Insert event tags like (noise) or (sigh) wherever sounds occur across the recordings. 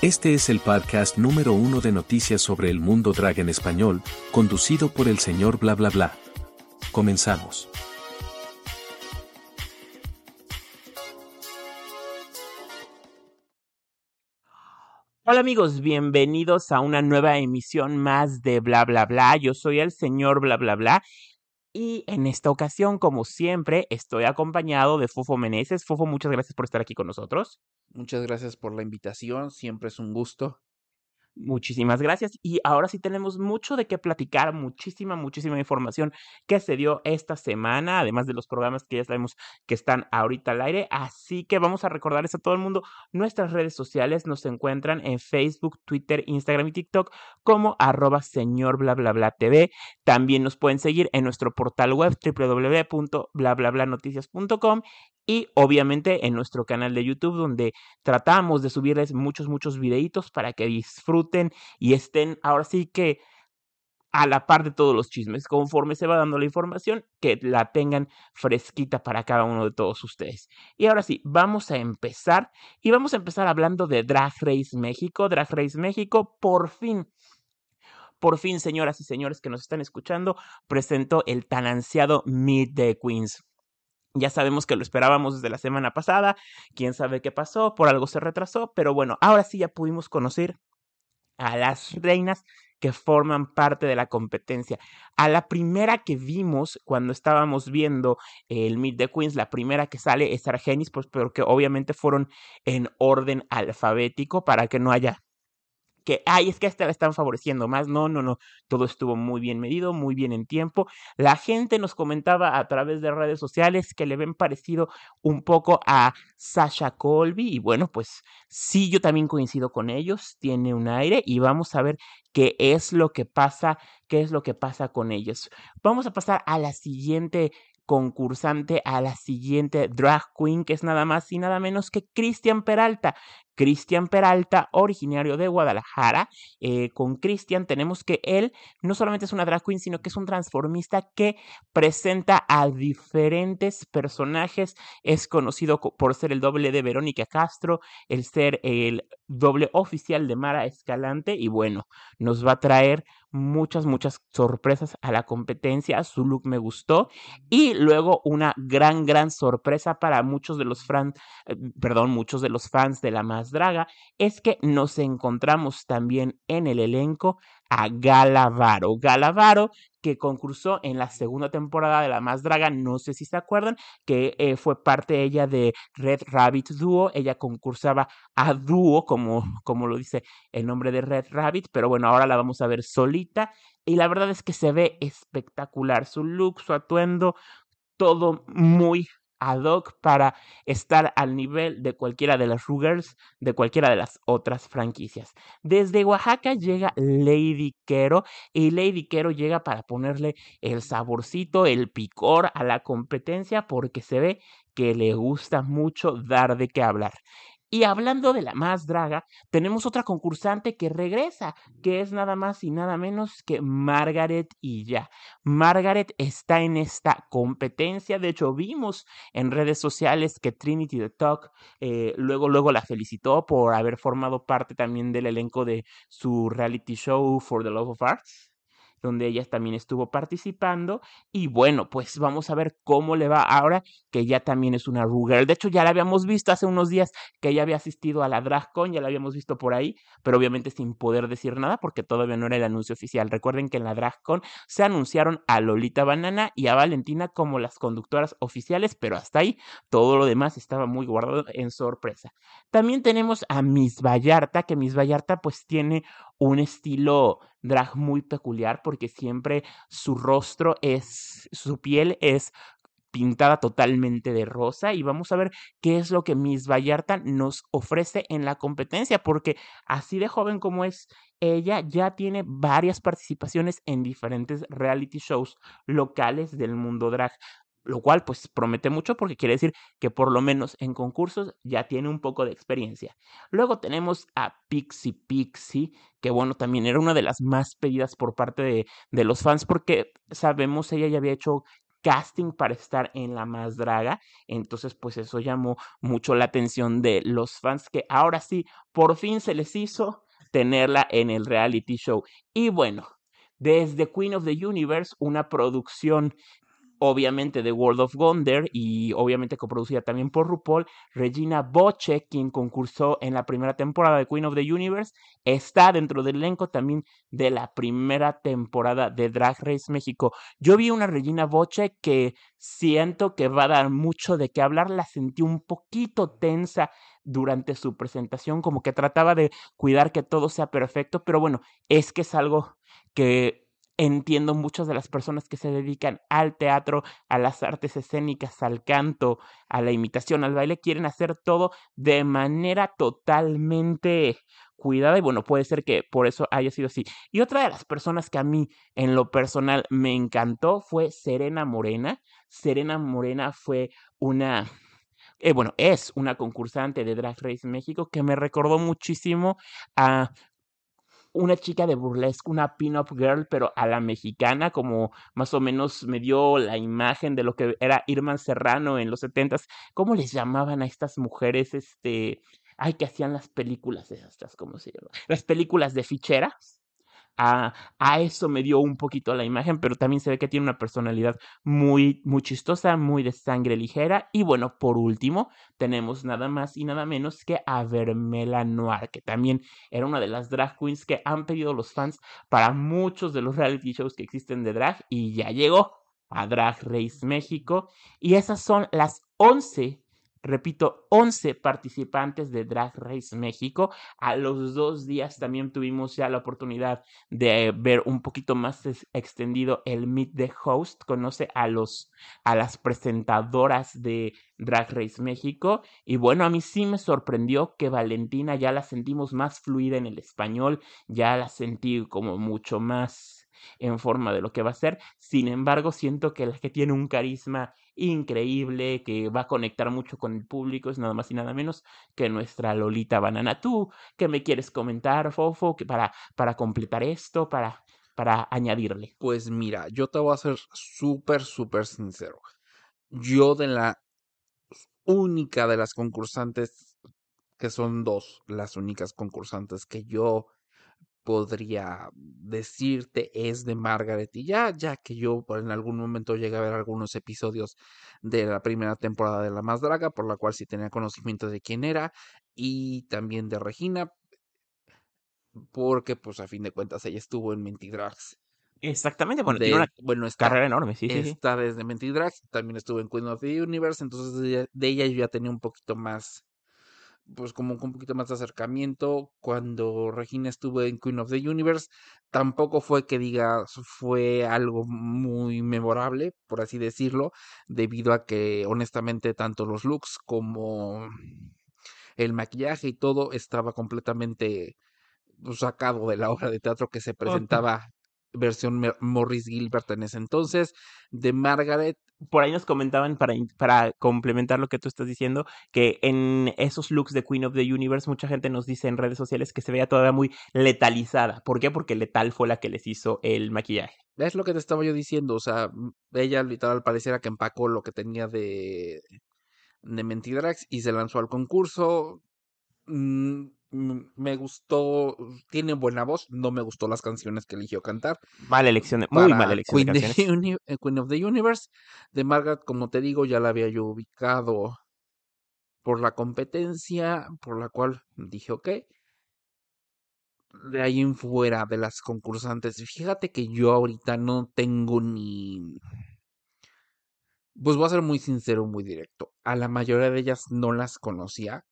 Este es el podcast número uno de noticias sobre el mundo drag en español, conducido por el señor bla bla bla. Comenzamos. Hola amigos, bienvenidos a una nueva emisión más de bla bla bla. Yo soy el señor bla bla bla y en esta ocasión, como siempre, estoy acompañado de Fofo Meneses. Fofo, muchas gracias por estar aquí con nosotros. Muchas gracias por la invitación, siempre es un gusto. Muchísimas gracias. Y ahora sí tenemos mucho de qué platicar, muchísima, muchísima información que se dio esta semana, además de los programas que ya sabemos que están ahorita al aire. Así que vamos a recordarles a todo el mundo nuestras redes sociales. Nos encuentran en Facebook, Twitter, Instagram y TikTok como arroba señor bla bla bla TV. También nos pueden seguir en nuestro portal web www.blablablanoticias.com y obviamente en nuestro canal de YouTube donde tratamos de subirles muchos, muchos videitos para que disfruten y estén ahora sí que a la par de todos los chismes, conforme se va dando la información, que la tengan fresquita para cada uno de todos ustedes. Y ahora sí, vamos a empezar y vamos a empezar hablando de Drag Race México. Drag Race México, por fin, por fin, señoras y señores que nos están escuchando, presentó el tan ansiado Meet the Queens. Ya sabemos que lo esperábamos desde la semana pasada, quién sabe qué pasó, por algo se retrasó, pero bueno, ahora sí ya pudimos conocer a las reinas que forman parte de la competencia. A la primera que vimos cuando estábamos viendo el Meet the Queens, la primera que sale es Argenis, pues pero que obviamente fueron en orden alfabético para que no haya que, ay, es que esta la están favoreciendo más. No, no, no. Todo estuvo muy bien medido, muy bien en tiempo. La gente nos comentaba a través de redes sociales que le ven parecido un poco a Sasha Colby. Y bueno, pues sí, yo también coincido con ellos. Tiene un aire y vamos a ver qué es lo que pasa, qué es lo que pasa con ellos. Vamos a pasar a la siguiente concursante a la siguiente drag queen, que es nada más y nada menos que Cristian Peralta. Cristian Peralta, originario de Guadalajara. Eh, con Cristian tenemos que él no solamente es una drag queen, sino que es un transformista que presenta a diferentes personajes. Es conocido por ser el doble de Verónica Castro, el ser el doble oficial de Mara Escalante y bueno, nos va a traer muchas, muchas sorpresas a la competencia. Su look me gustó. Y luego una gran, gran sorpresa para muchos de los fans, eh, perdón, muchos de los fans de la más draga, es que nos encontramos también en el elenco a Galavaro. Galavaro que concursó en la segunda temporada de La Más Draga, no sé si se acuerdan, que eh, fue parte ella de Red Rabbit Duo, ella concursaba a dúo, como, como lo dice el nombre de Red Rabbit, pero bueno, ahora la vamos a ver solita y la verdad es que se ve espectacular, su look, su atuendo, todo muy ad hoc para estar al nivel de cualquiera de las Rugers, de cualquiera de las otras franquicias. Desde Oaxaca llega Lady Quero y Lady Quero llega para ponerle el saborcito, el picor a la competencia porque se ve que le gusta mucho dar de qué hablar. Y hablando de la más draga, tenemos otra concursante que regresa, que es nada más y nada menos que Margaret y ya. Margaret está en esta competencia, de hecho vimos en redes sociales que Trinity the Talk eh, luego, luego la felicitó por haber formado parte también del elenco de su reality show For the Love of Arts donde ella también estuvo participando. Y bueno, pues vamos a ver cómo le va ahora que ya también es una Ruger. De hecho, ya la habíamos visto hace unos días que ella había asistido a la DragCon, ya la habíamos visto por ahí, pero obviamente sin poder decir nada porque todavía no era el anuncio oficial. Recuerden que en la DragCon se anunciaron a Lolita Banana y a Valentina como las conductoras oficiales, pero hasta ahí todo lo demás estaba muy guardado en sorpresa. También tenemos a Miss Vallarta, que Miss Vallarta pues tiene un estilo drag muy peculiar porque siempre su rostro es, su piel es pintada totalmente de rosa y vamos a ver qué es lo que Miss Vallarta nos ofrece en la competencia porque así de joven como es ella ya tiene varias participaciones en diferentes reality shows locales del mundo drag lo cual pues promete mucho porque quiere decir que por lo menos en concursos ya tiene un poco de experiencia. Luego tenemos a Pixie Pixie, que bueno, también era una de las más pedidas por parte de, de los fans porque sabemos ella ya había hecho casting para estar en la más draga. Entonces, pues eso llamó mucho la atención de los fans que ahora sí, por fin se les hizo tenerla en el reality show. Y bueno, desde Queen of the Universe, una producción obviamente de World of Wonder y obviamente coproducida también por RuPaul, Regina Boche, quien concursó en la primera temporada de Queen of the Universe, está dentro del elenco también de la primera temporada de Drag Race México. Yo vi una Regina Boche que siento que va a dar mucho de qué hablar, la sentí un poquito tensa durante su presentación, como que trataba de cuidar que todo sea perfecto, pero bueno, es que es algo que entiendo muchas de las personas que se dedican al teatro, a las artes escénicas, al canto, a la imitación, al baile, quieren hacer todo de manera totalmente cuidada y bueno, puede ser que por eso haya sido así. Y otra de las personas que a mí en lo personal me encantó fue Serena Morena. Serena Morena fue una eh, bueno, es una concursante de Drag Race México que me recordó muchísimo a una chica de burlesque, una pin-up girl, pero a la mexicana, como más o menos me dio la imagen de lo que era Irma Serrano en los setentas. ¿Cómo les llamaban a estas mujeres? Este, ay, que hacían las películas estas, ¿cómo se llama? Las películas de ficheras a, a, eso me dio un poquito la imagen, pero también se ve que tiene una personalidad muy, muy chistosa, muy de sangre ligera. Y bueno, por último, tenemos nada más y nada menos que a Vermela Noir, que también era una de las drag queens que han pedido los fans para muchos de los reality shows que existen de drag y ya llegó a Drag Race México. Y esas son las 11 repito, 11 participantes de Drag Race México. A los dos días también tuvimos ya la oportunidad de ver un poquito más extendido el Meet the Host. Conoce a los, a las presentadoras de Drag Race México. Y bueno, a mí sí me sorprendió que Valentina ya la sentimos más fluida en el español, ya la sentí como mucho más en forma de lo que va a ser. Sin embargo, siento que la que tiene un carisma increíble, que va a conectar mucho con el público, es nada más y nada menos que nuestra Lolita Banana. ¿Tú qué me quieres comentar, Fofo, para, para completar esto, para, para añadirle? Pues mira, yo te voy a ser súper, súper sincero. Yo de la única de las concursantes, que son dos las únicas concursantes que yo podría decirte es de Margaret y ya, ya que yo en algún momento llegué a ver algunos episodios de la primera temporada de La Más Draga, por la cual sí tenía conocimiento de quién era, y también de Regina, porque pues a fin de cuentas ella estuvo en Mentidrags. Exactamente, bueno, tiene una bueno, carrera enorme, sí, sí. Está desde Mentidrags, también estuvo en Queen of the Universe, entonces de ella yo ya tenía un poquito más pues como un poquito más de acercamiento cuando Regina estuvo en Queen of the Universe. Tampoco fue que diga fue algo muy memorable, por así decirlo, debido a que honestamente tanto los looks como el maquillaje y todo estaba completamente pues, sacado de la obra de teatro que se presentaba versión Morris Gilbert en ese entonces. De Margaret por ahí nos comentaban para, para complementar lo que tú estás diciendo, que en esos looks de Queen of the Universe mucha gente nos dice en redes sociales que se veía todavía muy letalizada. ¿Por qué? Porque Letal fue la que les hizo el maquillaje. Es lo que te estaba yo diciendo, o sea, ella literal pareciera que empacó lo que tenía de, de Mentidrax y se lanzó al concurso. Mm, me gustó, tiene buena voz, no me gustó las canciones que eligió cantar. Mala elección, de, muy mala elección Queen, de canciones. Uni- eh, Queen of the Universe. De Margaret, como te digo, ya la había yo ubicado por la competencia, por la cual dije, ok. De ahí en fuera de las concursantes, fíjate que yo ahorita no tengo ni... Pues voy a ser muy sincero, muy directo. A la mayoría de ellas no las conocía.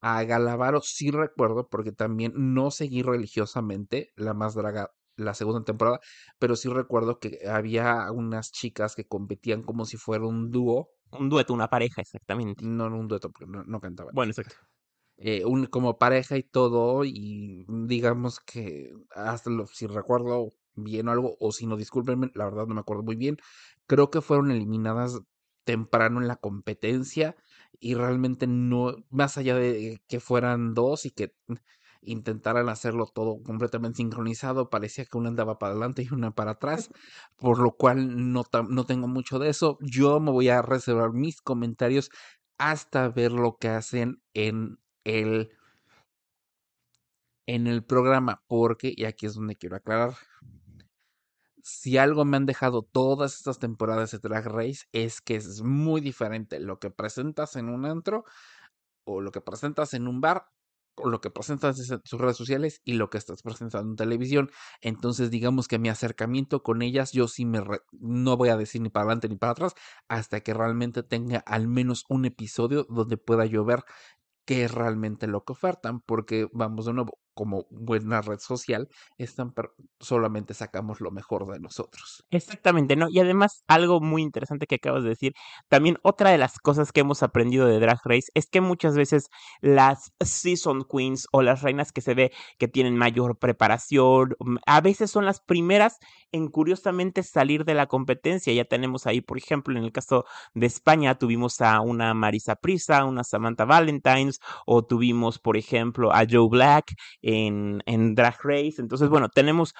A Galavaro sí recuerdo, porque también no seguí religiosamente la más draga la segunda temporada, pero sí recuerdo que había unas chicas que competían como si fuera un dúo, Un dueto, una pareja, exactamente. no en un dueto, porque no, no cantaban. Bueno, exacto. eh, un, como pareja y todo, y digamos que hasta lo, si recuerdo bien o algo, o si no, discúlpenme, la verdad no me acuerdo muy bien, creo que fueron eliminadas temprano en la competencia y realmente no, más allá de que fueran dos y que intentaran hacerlo todo completamente sincronizado, parecía que una andaba para adelante y una para atrás, (laughs) por lo cual no, no tengo mucho de eso. Yo me voy a reservar mis comentarios hasta ver lo que hacen en el en el programa, porque, y aquí es donde quiero aclarar, si algo me han dejado todas estas temporadas de Drag Race es que es muy diferente lo que presentas en un antro o lo que presentas en un bar o lo que presentas en sus redes sociales y lo que estás presentando en televisión. Entonces, digamos que mi acercamiento con ellas, yo sí me no voy a decir ni para adelante ni para atrás hasta que realmente tenga al menos un episodio donde pueda yo ver qué es realmente lo que ofertan, porque vamos de nuevo, como buena red social, están solamente sacamos lo mejor de nosotros. Exactamente, ¿no? Y además, algo muy interesante que acabas de decir, también otra de las cosas que hemos aprendido de Drag Race es que muchas veces las season queens o las reinas que se ve que tienen mayor preparación, mm, a veces son las primeras en curiosamente salir de la competencia. Ya tenemos ahí, por ejemplo, en el caso de España, tuvimos a una Marisa Prisa, una Samantha Valentines, o tuvimos, por ejemplo, a Joe Black en, en Drag Race. Entonces, bueno, tenemos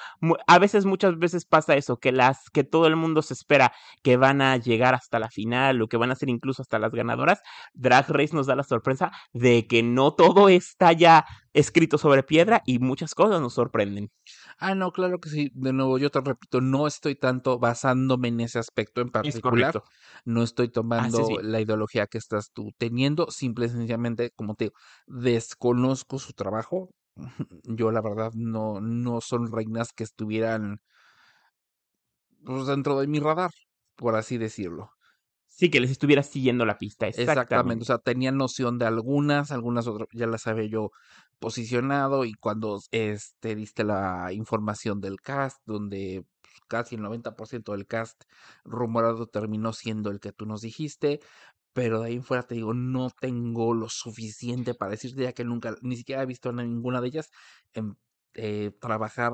a veces, muchas veces pasa eso, que las, que todo el mundo se espera que van a llegar hasta la final o que van a ser incluso hasta las ganadoras. Drag Race nos da la sorpresa de que no todo está ya escrito sobre piedra y muchas cosas nos sorprenden. Ah, no, claro que sí. De nuevo, yo te repito, no estoy tanto basándome en ese aspecto en particular. No estoy tomando Haces bien. la ideología que estás tú teniendo. Simple y sencillamente, como te digo, desconozco su trabajo. Yo, la verdad, no, no son reinas que estuvieran pues, dentro de mi radar, por así decirlo. Sí, que les estuviera siguiendo la pista. Exactamente, Exactamente. o sea, tenía noción de algunas, algunas otras ya las había yo posicionado y cuando este diste la información del cast, donde pues, casi el 90% del cast rumorado terminó siendo el que tú nos dijiste, pero de ahí en fuera te digo, no tengo lo suficiente para decirte ya que nunca, ni siquiera he visto a ninguna de ellas en, eh, trabajar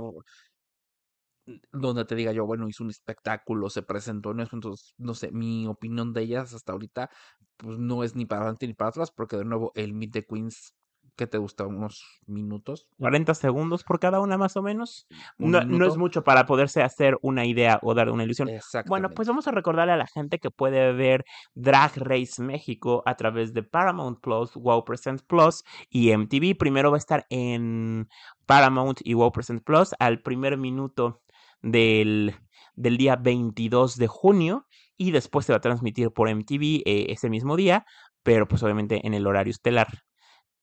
donde te diga yo, bueno, hizo un espectáculo, se presentó en eso, entonces, no sé, mi opinión de ellas hasta ahorita, pues no es ni para adelante ni para atrás, porque de nuevo, el Meet the Queens, ¿qué te gusta? ¿Unos minutos? 40 segundos por cada una más o menos. ¿Un No, no es mucho para poderse hacer una idea o dar una ilusión. Bueno, pues vamos a recordarle a la gente que puede ver Drag Race México a través de Paramount Plus, Wow Presents Plus y MTV. Primero va a estar en Paramount y Wow Presents Plus al primer minuto del, del día 22 de junio y después se va a transmitir por MTV eh, ese mismo día, pero pues obviamente en el horario estelar,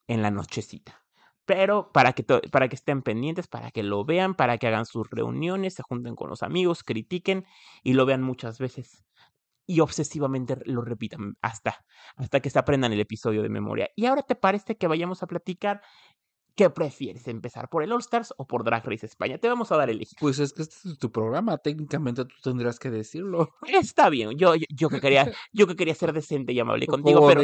en la nochecita. Pero para que, para que estén pendientes, para que lo vean, para que hagan sus reuniones, se junten con los amigos, critiquen y lo vean muchas veces. Y obsesivamente lo repitan hasta, hasta que se aprendan el episodio de memoria. Y ahora te parece que vayamos a platicar qué prefieres, empezar por el All Stars o por Drag Race España. Te vamos a dar a elegir. Pues es que este es tu programa, técnicamente tú tendrías que decirlo. Está bien, yo, yo, yo que quería, yo que quería ser decente y amable (laughs) contigo, pero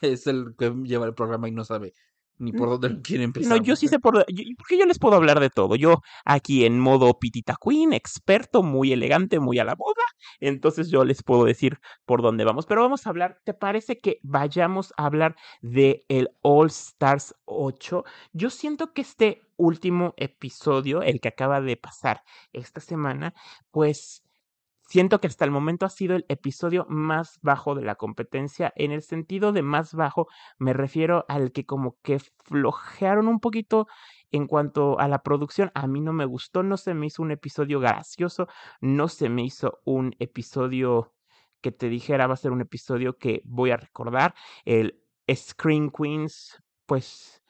es el que lleva el programa y no sabe ni por dónde quiere empezar. No, yo sí sé por... yo- porque yo les puedo hablar de todo. Yo aquí en modo Pitita Queen, experto, muy elegante, muy a la moda. Entonces yo les puedo decir por dónde vamos. Pero vamos a hablar, ¿te parece que vayamos a hablar de el All Stars 8? Yo siento que este último episodio, el que acaba de pasar esta semana, pues siento que hasta el momento ha sido el episodio más bajo de la competencia. En el sentido de más bajo, me refiero al que como que flojearon un poquito en cuanto a la producción. A mí no me gustó, no se me hizo un episodio gracioso, no se me hizo un episodio que te dijera va a ser un episodio que voy a recordar. El Screen Queens, pues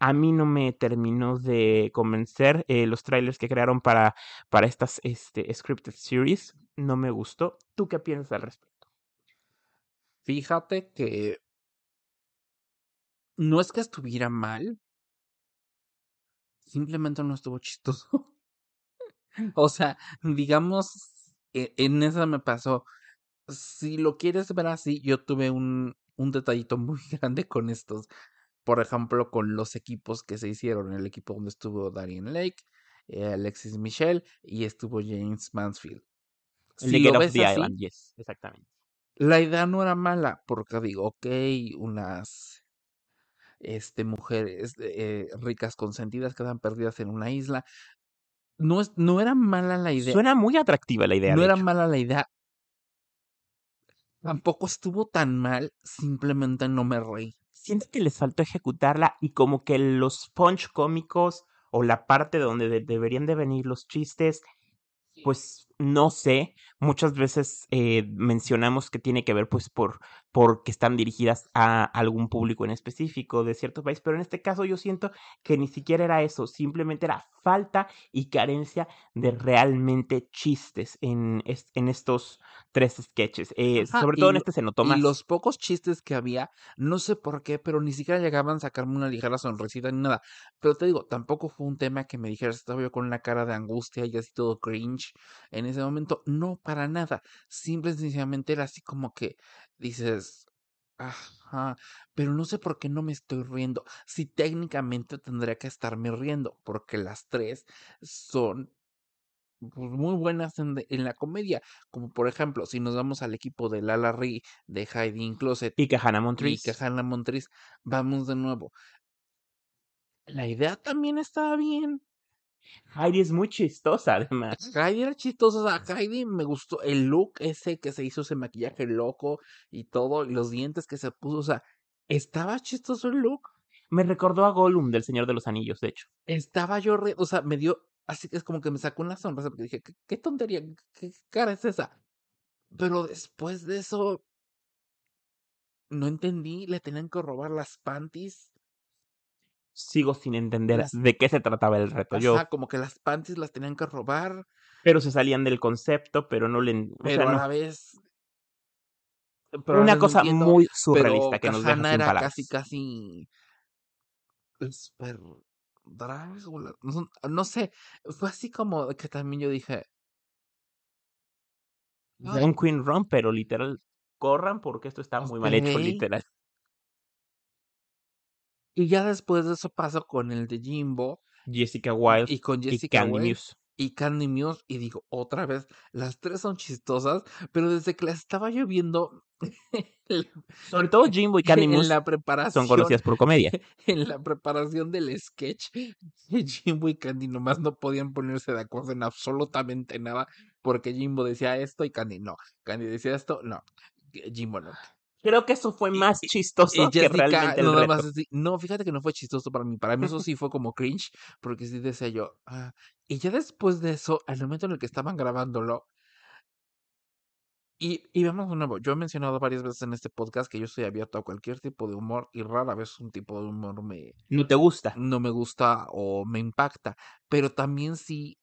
a mí no me terminó de convencer. eh, los trailers que crearon para, para estas este, scripted series no me gustó. ¿Tú qué piensas al respecto? Fíjate que no es que estuviera mal, simplemente no estuvo chistoso. (laughs) o sea, digamos, e- en esa me pasó. Si lo quieres ver así, yo tuve un, un detallito muy (laughs) grande con estos. Por ejemplo, con los equipos que se hicieron. El equipo donde estuvo Darian Lake, eh, Alexis Michelle y estuvo James Mansfield. El Si de lo ves así, Island, yes, exactamente. la idea no era mala, porque digo, ok, unas este, mujeres eh, ricas consentidas quedan perdidas en una isla. No, es, no era mala la idea. Suena muy atractiva la idea. no era hecho. mala la idea. Tampoco estuvo tan mal, simplemente no me reí. Siento que les faltó ejecutarla y como que los punch cómicos o la parte donde de- deberían de venir los chistes, pues no sé. Muchas veces eh, mencionamos que tiene que ver pues por porque están dirigidas a algún público en específico de cierto país, pero en este caso yo siento que ni siquiera era eso, simplemente era falta y carencia de realmente chistes en, en estos tres sketches. Eh, Ajá, sobre y todo en este se notó Y más. los pocos chistes que había, no sé por qué, pero ni siquiera llegaban a sacarme una ligera sonrisita ni nada. Pero te digo, tampoco fue un tema que me dijeras, estaba yo con una cara de angustia y así todo cringe en ese momento. No, para nada. Simple y sencillamente era así como que dices, ajá, pero no sé por qué no me estoy riendo. Si técnicamente tendría que estarme riendo, porque las tres son pues, muy buenas en, de- en la comedia. Como por ejemplo, si nos vamos al equipo de Lala Ri, de Heidi in Closet Y que Hannah y Montrese. que Hannah Montrese, vamos de nuevo. La idea también estaba bien. Heidi es muy chistosa, además. Heidi era chistosa, o sea, Heidi me gustó el look ese que se hizo, ese maquillaje loco y todo, y los dientes que se puso, o sea, estaba chistoso el look. Me recordó a Gollum del Señor de los Anillos, de hecho. Estaba yo, re- o sea, me dio, así que es como que me sacó una sonrisa porque dije, ¿qué, qué tontería, qué cara es esa? Pero después de eso, no entendí, le tenían que robar las panties. Sigo sin entender Las- de qué se trataba el reto. Yo, Ajá, como que las panties las tenían que robar, pero se salían del concepto, pero no le. en- O pero sea, a no. la vez. pero a Una cosa entiendo, muy pero surrealista que nos deja sin era palabras. casi, casi. Super drag, la- no, sé, fue así como que también yo dije. "Ay, Run Queen Run, pero literal, corran porque esto está muy mal hecho, literal. Y ya después de eso pasó con el de Jimbo Jessica Wilde y con y Jessica Candy Wilde Muse. y Candy Muse. Y digo, otra vez, las tres son chistosas, pero desde que las estaba yo viendo (laughs) en Sobre todo Jimbo y Candy (laughs) en Muse la son preparación, conocidas por comedia. (laughs) en la preparación del sketch, Jimbo y Candy nomás no podían ponerse de acuerdo en absolutamente nada, porque Jimbo decía esto y Candy no. Candy decía esto, no. Jimbo no. Creo que eso fue más chistoso Y que Jessica, realmente el nada reto. más así, no, fíjate que no fue chistoso para mí. Para mí eso (laughs) sí fue como cringe, porque sí decía yo. ah, Y ya después de eso, al momento en el que estaban grabándolo, y, y vamos de nuevo, yo he mencionado varias veces en este podcast que yo estoy abierto a cualquier tipo de humor y rara vez un tipo de humor me, No te gusta. no me gusta o me impacta, pero también sí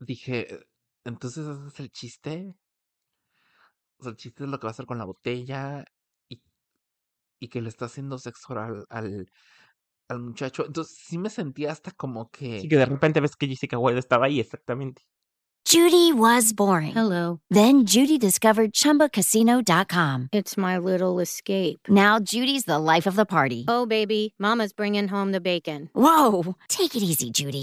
dije, entonces ese es el chiste. O sea, el chiste es lo que va a hacer con la botella y, y que le está haciendo sexo oral al, al muchacho. Entonces sí me sentía hasta como que... Así que de repente ves que Jessica Wilde estaba ahí, exactamente. Judy was boring. Hello. Then Judy discovered ChumbaCasino.com. It's my little escape. Now Judy's the life of the party. Oh, baby, Mama's bringing home the bacon. Whoa, take it easy, Judy.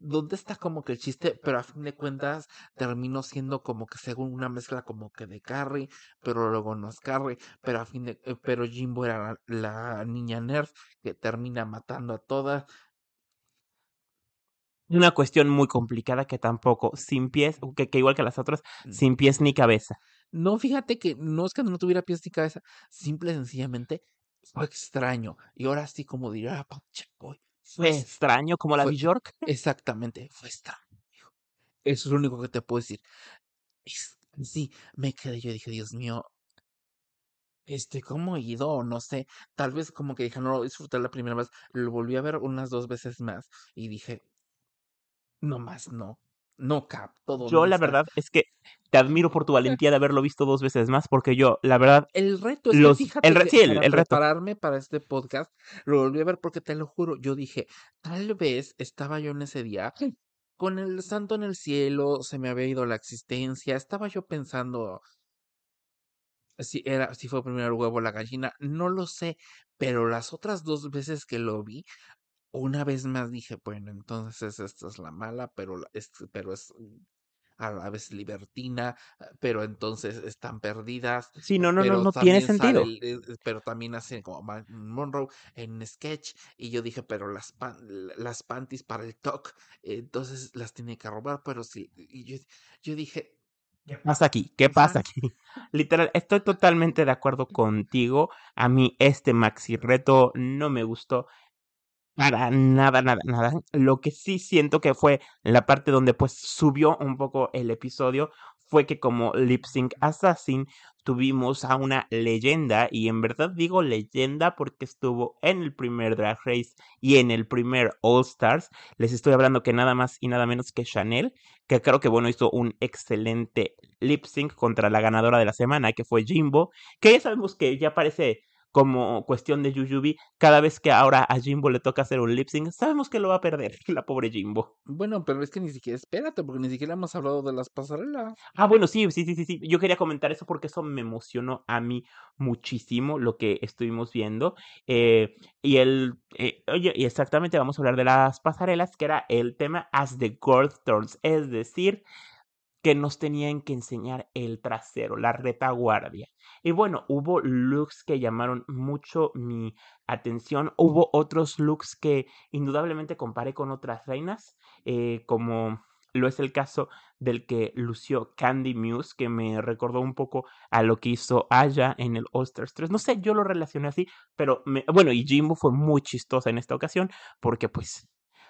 ¿dónde está como que el chiste? Pero a fin de cuentas terminó siendo como que según una mezcla como que de Carrie, pero luego no es Carrie, pero a fin de, eh, pero Jimbo era la, la niña nerd que termina matando a todas. Una cuestión muy complicada que tampoco, sin pies, que, que igual que las otras, Mm. sin pies ni cabeza. No, fíjate que no es que no tuviera pies ni cabeza, simple y sencillamente fue extraño. Y ahora sí, como dirá Pau Chapoy, Fue fue extraño como la fue- Bjork. Exactamente, fue extraño. Eso es lo único que te puedo decir. Es- sí, me quedé, yo dije, Dios mío, este, ¿cómo he ido? No sé, tal vez como que dije, no lo disfruté la primera vez, lo volví a ver unas dos veces más y dije, no más, no, no cap, todo Yo la está". verdad es que te admiro por tu valentía de haberlo visto dos veces más, porque yo, la verdad, El reto es Los- que fíjate el re- que sí, el- para el reto. prepararme para este podcast, lo volví a ver porque te lo juro, yo dije, tal vez estaba yo en ese día con el santo en el cielo, se me había ido la existencia, estaba yo pensando si era, si fue primero el huevo o la gallina, no lo sé, pero las otras dos veces que lo vi, una vez más dije, bueno, entonces esta es la mala, pero es, pero es mm, a la vez libertina, ah, pero entonces están perdidas. sí, no, no, no, no tiene sentido. el- eh, pero también hace como Monroe en sketch y yo dije pero las pan- las panties para el talk entonces las tiene que robar pero sí y yo, yo dije ¿Qué pasa aquí? ¿Qué pasa aquí? (laughs) Literal, estoy totalmente de acuerdo contigo. A mí este maxi reto no me gustó para nada, nada, nada. Lo que sí siento que fue la parte donde pues subió un poco el episodio fue que como Lip Sync Assassin tuvimos a una leyenda y en verdad digo leyenda porque estuvo en el primer Drag Race y en el primer All Stars. Les estoy hablando que nada más y nada menos que Chanel, que creo que bueno hizo un excelente lip sync contra la ganadora de la semana que fue Jimbo, que ya sabemos que ya parece como cuestión de Yuyubi, cada vez que ahora a Jimbo le toca hacer un lip sync, sabemos que lo va a perder, (laughs) la pobre Jimbo. bueno pero es que ni siquiera espérate porque ni siquiera hemos hablado de las pasarelas Ah, bueno, sí, sí, sí, sí, sí. Yo quería comentar eso porque eso me emocionó a mí muchísimo lo que estuvimos viendo. Eh, y el, eh, oye, y exactamente vamos a hablar de las pasarelas, que era el tema As the Girl Turns, es decir, que nos tenían que enseñar el trasero, la retaguardia. Y bueno, hubo looks que llamaron mucho mi atención. Hubo otros looks que indudablemente comparé con otras reinas, eh, como lo es el caso del que lució Candy Muse, que me recordó un poco a lo que hizo Aya en el All Stars 3. No sé, yo lo relacioné así, pero me, bueno, y Jimbo fue muy chistosa en esta ocasión, porque pues,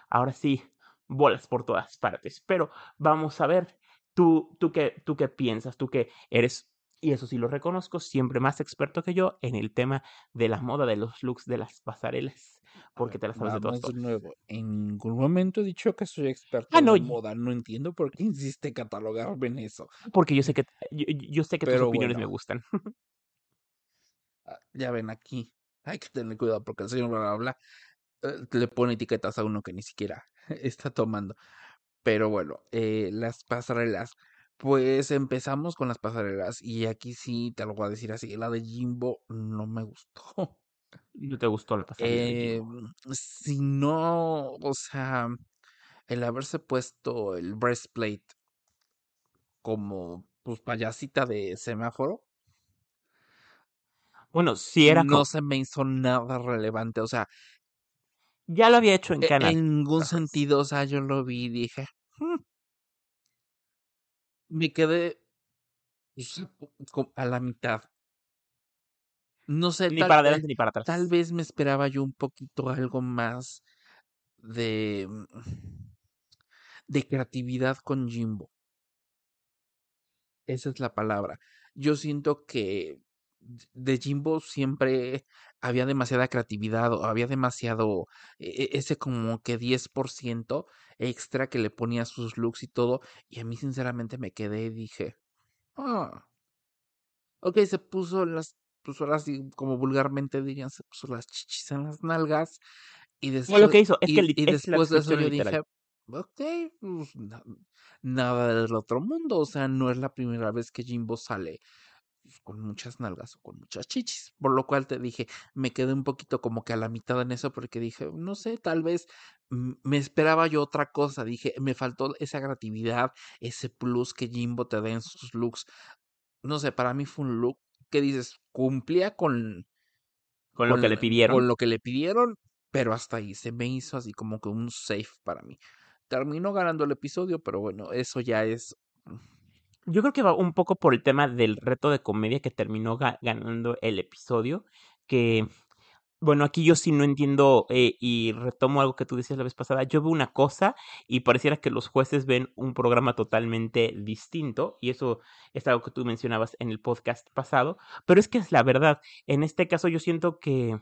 ahora sí, bolas por todas partes. Pero vamos a ver, tú, tú, qué, tú qué piensas, tú que eres, y eso sí lo reconozco, siempre más experto que yo en el tema de la moda, de los looks, de las pasarelas, porque te las sabes de todas. Nuevo en ningún momento he dicho que soy experto Ah, no, en moda no entiendo por qué insiste catalogarme en eso Porque yo sé que, yo, yo sé que tus opiniones me gustan. (laughs) Ah, ya ven aquí hay que tener cuidado porque el señor bla bla bla le pone etiquetas a uno que ni siquiera (laughs) está tomando. Pero bueno, eh, las pasarelas. Pues empezamos con las pasarelas y aquí sí te lo voy a decir así, la de Jimbo no me gustó. ¿No te gustó la pasarela Eh, si no, o sea, el haberse puesto el breastplate como pues payasita de semáforo, Bueno, sí era no como, se me hizo nada relevante. O sea, ya lo había hecho en E- Canadá. En ningún sentido, o sea, yo lo vi y dije, "Hmm". me quedé pues, a la mitad. No sé, Ni tal, para adelante ni para atrás. tal vez me esperaba yo un poquito algo más de, mm, de creatividad con Jimbo. Esa es la palabra. Yo siento que de Jimbo siempre había demasiada creatividad, o había demasiado e- e- ese como que 10% extra que le ponía a sus looks y todo, y a mí sinceramente me quedé y dije, ah, ok, se puso las, pues ahora como vulgarmente dirían, se puso las chichis en las nalgas, y Fue lo después, que hizo, es que y, lit- y después de eso yo literal. dije, ok, pues, na- nada del otro mundo, o sea, no es la primera vez que Jimbo sale con muchas nalgas o con muchas chichis. Por lo cual te dije, me quedé un poquito como que a la mitad en eso porque dije, no sé, tal vez mm, me esperaba yo otra cosa. Dije, me faltó esa creatividad, ese plus que Jimbo te da en sus looks. No sé, para mí fue un look que dices, cumplía con, Con lo que le pidieron. con lo que le pidieron, pero hasta ahí se me hizo así como que un safe para mí. Terminó ganando el episodio, pero bueno, eso ya es Yo creo que va un poco por el tema del reto de comedia que terminó ga- ganando el episodio. Que, bueno, aquí yo sí no entiendo eh, y retomo algo que tú decías la vez pasada. Yo veo una cosa y pareciera que los jueces ven un programa totalmente distinto. Y eso es algo que tú mencionabas en el podcast pasado. Pero es que es la verdad. En este caso yo siento que,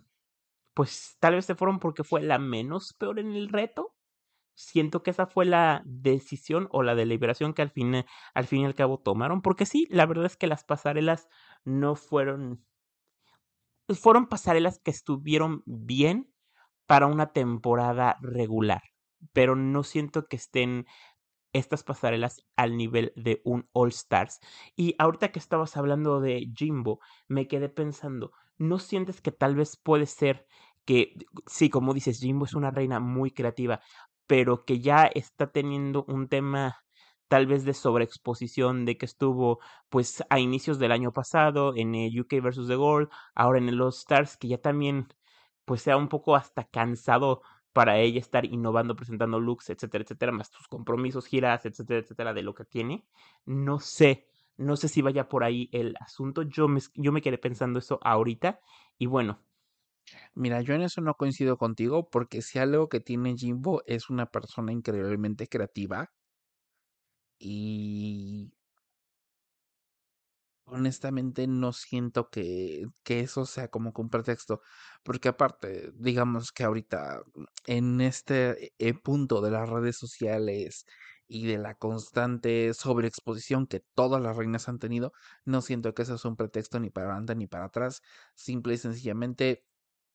pues, tal vez se fueron porque fue la menos peor en el reto siento que esa fue la decisión o la deliberación que al fin, al fin y al cabo tomaron, porque sí, la verdad es que las pasarelas no fueron, fueron pasarelas que estuvieron bien para una temporada regular, pero no siento que estén estas pasarelas al nivel de un All Stars. Y ahorita que estabas hablando de Jimbo, me quedé pensando, ¿no sientes que tal vez puede ser que, sí, como dices, Jimbo es una reina muy creativa, pero que ya está teniendo un tema tal vez de sobreexposición de que estuvo pues a inicios del año pasado en el UK versus The Gold, ahora en el All Stars, que ya también pues sea un poco hasta cansado para ella estar innovando, presentando looks, etcétera, etcétera, más tus compromisos, giras, etcétera, etcétera, de lo que tiene. No sé, no sé si vaya por ahí el asunto. Yo me, yo me quedé pensando eso ahorita y bueno, Mira, yo en eso no coincido contigo porque si algo que tiene Jimbo es una persona increíblemente creativa y honestamente no siento que, que eso sea como que un pretexto porque aparte, digamos que ahorita en este eh, punto de las redes sociales y de la constante sobreexposición que todas las reinas han tenido, no siento que eso es un pretexto ni para adelante ni para atrás, simple y sencillamente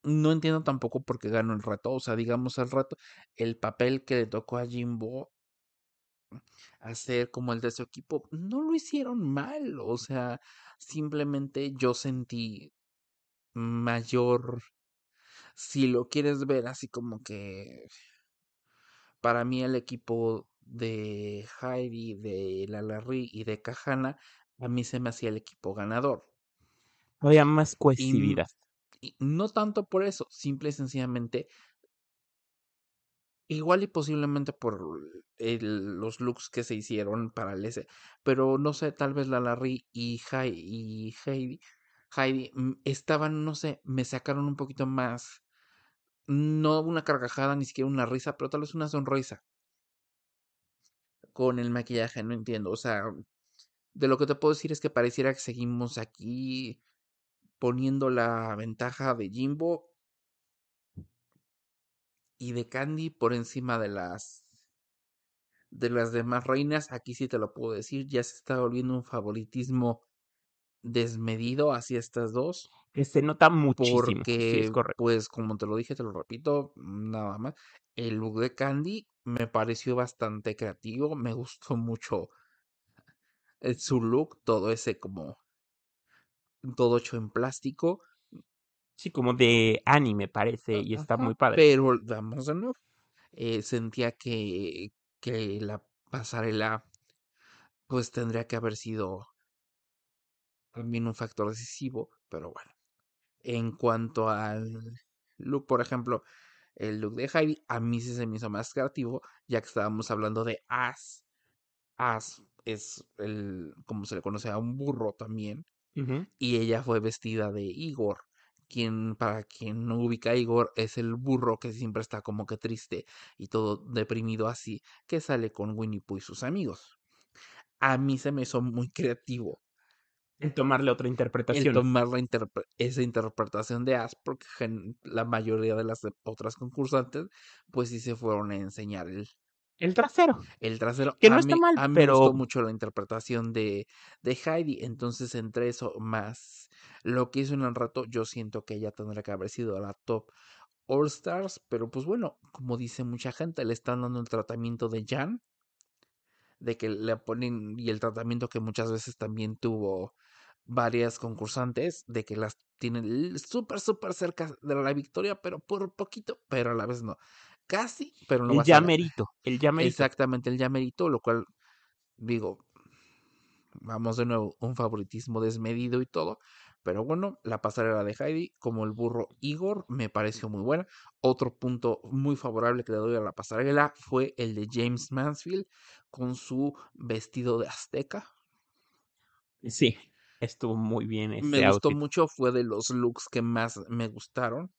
no entiendo tampoco por qué ganó el reto. O sea, digamos el reto, el papel que le tocó a Jimbo hacer como el de su equipo, no lo hicieron mal. O sea, simplemente yo sentí mayor. Si lo quieres ver así como que. Para mí, el equipo de Heidi, de Lalarri y de Kahana, a mí se me hacía el equipo ganador. había más cohesividad. y no tanto por eso, simple y sencillamente, igual y posiblemente por los looks que se hicieron para el ese, pero no sé, tal vez la Larry y, y Heidi, Heidi mm, estaban, no sé, me sacaron un poquito más, no una carcajada, ni siquiera una risa, pero tal vez una sonrisa. Con el maquillaje, no entiendo, o sea, de lo que te puedo decir es que pareciera que seguimos aquí poniendo la ventaja de Jimbo y de Candy por encima de las de las demás reinas. Aquí sí te lo puedo decir, ya se está volviendo un favoritismo desmedido hacia estas dos. Que se nota muchísimo. Porque, pues, como te lo dije, te lo repito, nada más. El look de Candy me pareció bastante creativo. Me gustó mucho eh, su look, todo ese como todo hecho en plástico. Sí, como de anime parece y está Ajá, muy padre. Pero, vamos de nuevo, eh, sentía que, que la pasarela pues tendría que haber sido también un factor decisivo, pero bueno. En cuanto al look, por ejemplo, el look de Heidi, a mí sí se me hizo más creativo, ya que estábamos hablando de As. As es el, como se le conoce a un burro también, Y ella fue vestida de Igor. Quien, para quien no ubica a Igor, es el burro que siempre está como que triste y todo deprimido así, que sale con Winnie Pooh y sus amigos. A mí se me hizo muy creativo El tomarle otra interpretación. tomar la interpre- esa interpretación de As, porque la mayoría de las otras concursantes, pues sí se fueron a enseñar el, El trasero. el trasero. Que no a está mí, mal, a mí me gustó pero- mucho la interpretación de, de Heidi, entonces entre eso más lo que hizo en el rato, yo siento que ella tendría que haber sido la top All Stars, pero pues bueno, como dice mucha gente, le están dando el tratamiento de Jan, de que le ponen, y el tratamiento que muchas veces también tuvo varias concursantes, de que las tienen súper, súper cerca de la victoria, pero por poquito, pero a la vez no. Casi, pero no el vas a ganar. llamerito. El llamerito. Exactamente, el llamerito, lo cual, digo, vamos de nuevo, un favoritismo desmedido y todo. Pero bueno, la pasarela de Heidi, como el burro Igor, me pareció muy buena. Otro punto muy favorable que le doy a la pasarela fue el de James Mansfield con su vestido de azteca. Sí, estuvo muy bien ese Me gustó mucho, fue de los looks que más me gustaron.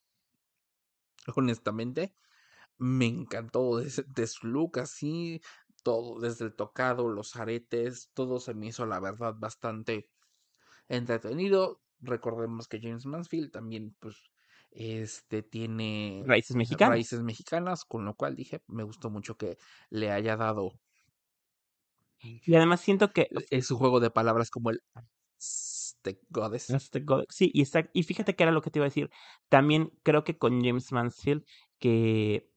Honestamente, me encantó de, su look así, todo, desde el tocado, los aretes, todo se me hizo la verdad bastante entretenido. Recordemos que James Mansfield también, pues, este tiene Raíces mexicanas. raíces mexicanas, con lo cual dije, me gustó mucho que le haya dado Y además siento que eh, su juego de palabras como el Aztec Goddess. Aztec God- Sí, y, exact- y fíjate que era lo que te iba a decir. También creo que con James Mansfield, que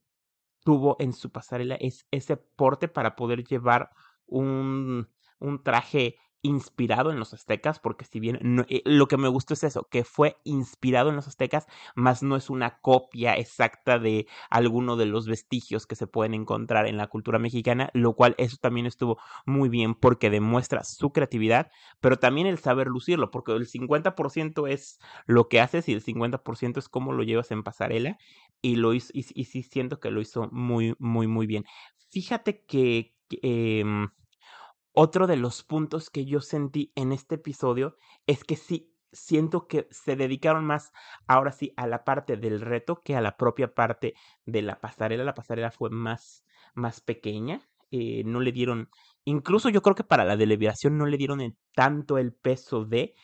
tuvo en su pasarela es ese porte para poder llevar un, un traje inspirado en los aztecas, porque si bien eh, lo que me gustó es eso, que fue inspirado en los aztecas, más no es una copia exacta de alguno de los vestigios que se pueden encontrar en la cultura mexicana, lo cual eso también estuvo muy bien porque demuestra su creatividad, pero también el saber lucirlo, porque el 50% es lo que haces y el 50% es cómo lo llevas en pasarela y lo hizo, y, sí siento que lo hizo muy, muy, muy bien. Fíjate que, em, otro de los puntos que yo sentí en este episodio es que sí siento que se dedicaron más ahora sí a la parte del reto que a la propia parte de la pasarela. La pasarela fue más, más pequeña. eh, no le dieron, incluso yo creo que para la deliberación no le dieron tanto el peso de,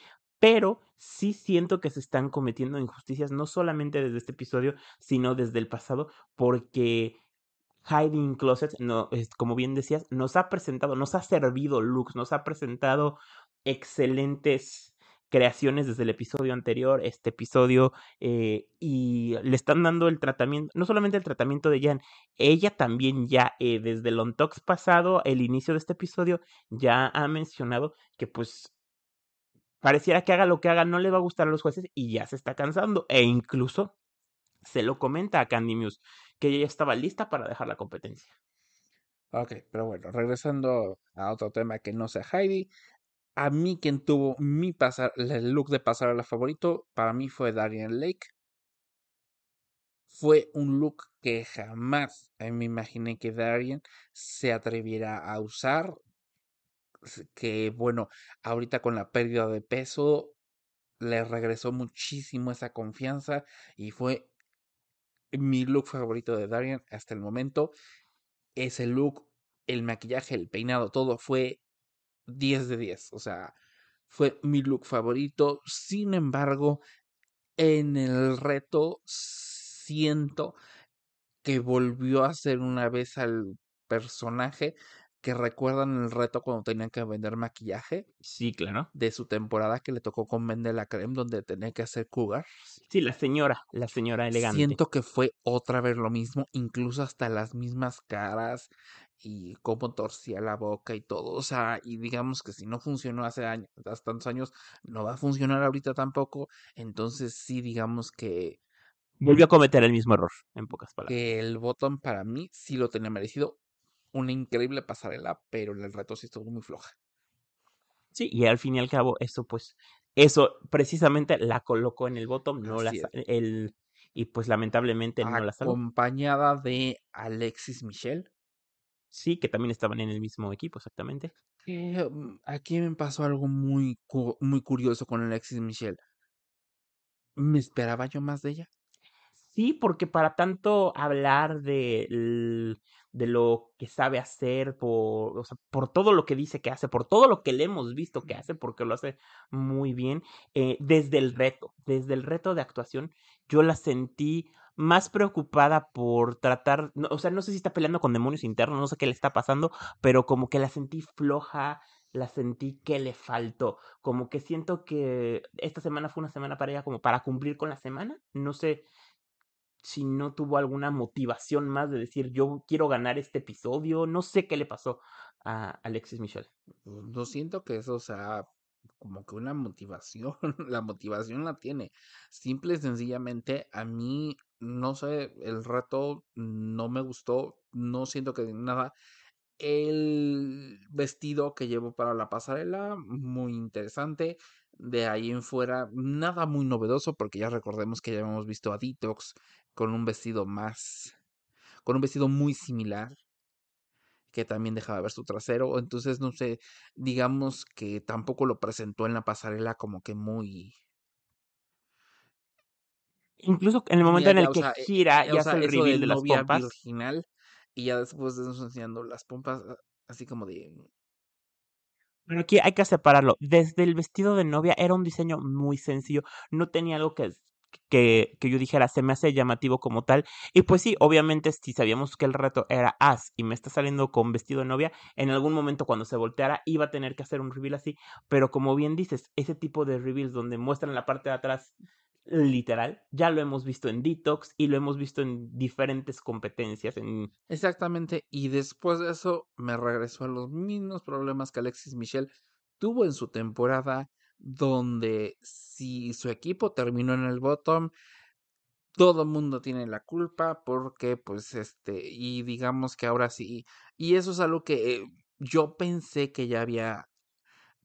pero sí siento que se están cometiendo injusticias, no solamente desde este episodio, sino desde el pasado, porque Hiding Closet, no, como bien decías, nos ha presentado, nos ha servido looks, nos ha presentado excelentes creaciones desde el episodio anterior, este episodio, eh, y le están dando el tratamiento, no solamente el tratamiento de Jan, ella también ya eh, desde el Ontox pasado, el inicio de este episodio, ya ha mencionado que pues pareciera que haga lo que haga, no le va a gustar a los jueces y ya se está cansando, e incluso se lo comenta a Candy Muse, que ella ya estaba lista para dejar la competencia. Ok, pero bueno, regresando a otro tema que no sea Heidi, a mí quien tuvo mi pasar, el look de pasarela favorito, para mí fue Darian Lake. Fue un look que jamás eh, me imaginé que Darian se atreviera a usar. Que bueno, ahorita con la pérdida de peso le regresó muchísimo esa confianza y fue mi look favorito de Darian hasta el momento. Ese look, el maquillaje, el peinado, todo fue 10 de 10. O sea, fue mi look favorito. Sin embargo, en el reto siento que volvió a ser una vez al personaje que recuerdan el reto cuando tenían que vender maquillaje Sí, claro. de su temporada que le tocó con Vende la Creme donde tenía que hacer cougars. Sí, la señora, la señora elegante. Siento que fue otra vez lo mismo, incluso hasta las mismas caras y cómo torcía la boca y todo. O sea, y digamos que si no funcionó hace años, hace tantos años, no va a funcionar ahorita tampoco. Entonces sí, digamos que, Volvió a cometer el mismo error, en pocas palabras. que el botón para mí sí lo tenía merecido. Una increíble pasarela, pero el reto sí estuvo muy floja. Sí, y al fin y al cabo, eso pues, eso precisamente la colocó en el bottom, no la Así sa- es. el, y pues lamentablemente no la salvó. Acompañada de Alexis Michel. Sí, que también estaban en el mismo equipo, exactamente. mm, aquí me pasó algo muy, muy curioso con Alexis Michel. Me esperaba yo más de ella. Sí, porque para tanto hablar de, de lo que sabe hacer, por, o sea, por todo lo que dice que hace, por todo lo que le hemos visto que hace, porque lo hace muy bien, eh, desde el reto, desde el reto de actuación, yo la sentí más preocupada por tratar, o sea, no sé si está peleando con demonios internos, no sé qué le está pasando, pero como que la sentí floja, la sentí que le faltó, como que siento que esta semana fue una semana para ella como para cumplir con la semana, no sé si no tuvo alguna motivación más de decir yo quiero ganar este episodio, no sé qué le pasó a Alexis Michel. No siento que eso sea como que una motivación, (laughs) la motivación la tiene. Simple y sencillamente a mí, no sé, el reto no me gustó, no siento que nada. El vestido que llevo para la pasarela, muy interesante. De ahí en fuera, nada muy novedoso, porque ya recordemos que ya hemos visto a Detox con un vestido más, con un vestido muy similar, que también dejaba ver su trasero. Entonces, no sé, digamos que tampoco lo presentó en la pasarela como que muy. Incluso en el momento en el que eh, gira y hace el reveal de las pompas. virginal, y ya después de eso enseñando las pompas, así como de. Pero aquí hay que separarlo. Desde el vestido de novia era un diseño muy sencillo. No tenía algo que que, que, yo dijera, se me hace llamativo como tal. Y pues sí, obviamente, si sabíamos que el reto era as y me está saliendo con vestido de novia, en algún momento cuando se volteara iba a tener que hacer un reveal así. Pero como bien dices, ese tipo de reveals donde muestran la parte de atrás literal, ya lo hemos visto en Detox y lo hemos visto en diferentes competencias. En... Exactamente, y después de eso me regresó a los mismos problemas que Alexis Michel tuvo en su temporada donde si su equipo terminó en el bottom, todo el mundo tiene la culpa porque pues este y digamos que ahora sí y eso es algo que yo pensé que ya había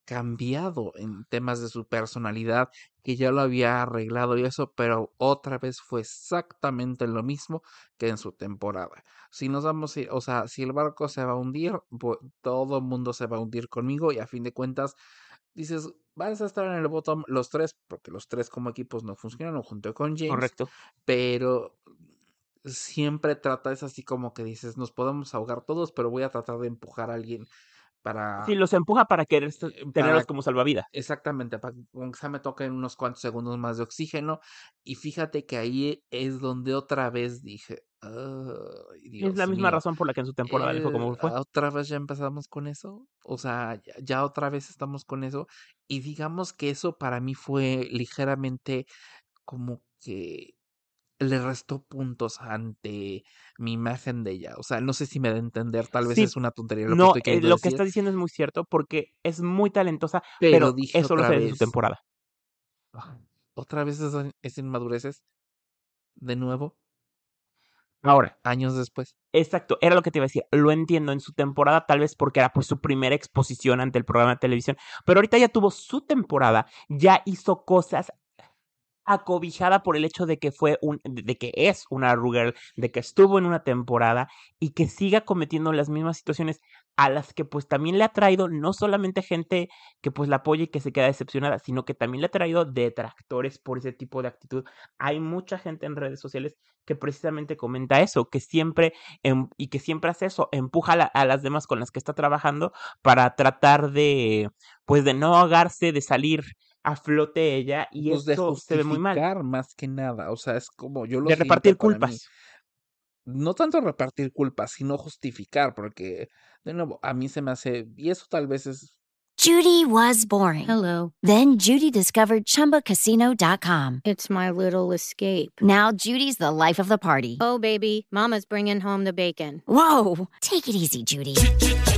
cambiado en temas de su personalidad, que ya lo había arreglado y eso, pero otra vez fue exactamente lo mismo que en su temporada. Si nos vamos, o sea, si el barco se va a hundir, todo el mundo se va a hundir conmigo y a fin de cuentas dices, vas a estar en el bottom los tres, porque los tres como equipos no funcionan junto con James. Correcto. Pero siempre trata, es así como que dices, nos podemos ahogar todos, pero voy a tratar de empujar a alguien para... Sí, los empuja para querer eh, tenerlos como salvavidas. Exactamente, para que quizá me toquen unos cuantos segundos más de oxígeno. Y fíjate que ahí es donde otra vez dije, es la misma razón por la que en su temporada dijo como fue. Otra vez ya empezamos con eso. O sea, ya, otra vez estamos con eso. Y digamos que eso para mí fue ligeramente como que le restó puntos ante mi imagen de ella. O sea, no sé si me da a entender, tal vez es una tontería lo no, que estoy eh, lo que estás diciendo es muy cierto porque es muy talentosa, pero, eso lo sé en su temporada. Otra vez es inmadureces. De nuevo. Ahora. Años después. Exacto, era lo que te iba a decir. Lo entiendo en su temporada, tal vez porque era su primera exposición ante el programa de televisión, pero ahorita ya tuvo su temporada, ya hizo cosas acobijada por el hecho de que fue un, de que es una Ruger, de que estuvo en una temporada y que siga cometiendo las mismas situaciones a las que pues también le ha traído no solamente gente que pues la apoya y que se queda decepcionada, sino que también le ha traído detractores por ese tipo de actitud. Hay mucha gente en redes sociales que precisamente comenta eso, que siempre em, y que siempre hace eso, empuja a, las demás con las que está trabajando para tratar de pues de no ahogarse, de salir a flote ella y pues eso se ve muy mal. más que nada, o sea, es como yo lo De repartir culpas. No tanto repartir culpas, sino justificar, porque, de nuevo, a mí se me hace, y eso tal vez es Judy was boring. Hello. Then Judy discovered chumbacasino.com. It's my little escape. Now Judy's the life of the party. Oh, baby, Mama's bringing home the bacon. Whoa. Take it easy, Judy.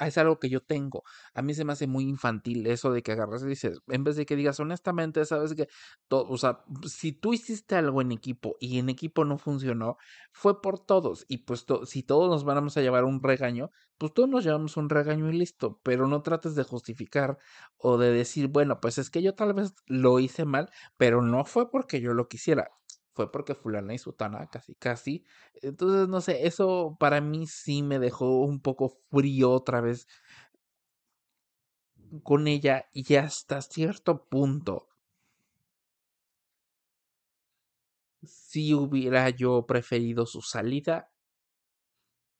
Es algo que yo tengo. A mí se me hace muy infantil eso de que agarras y dices, en vez de que digas honestamente, sabes que, todo, o sea, si tú hiciste algo en equipo y en equipo no funcionó, fue por todos. Y pues to si todos nos vamos a llevar un regaño, pues todos nos llevamos un regaño y listo. Pero no trates de justificar o de decir, bueno, pues es que yo tal vez lo hice mal, pero no fue porque yo lo quisiera fue porque fulana y sutana casi casi. Entonces, no sé, eso para mí sí me dejó un poco frío otra vez con ella y hasta cierto punto sí hubiera yo preferido su salida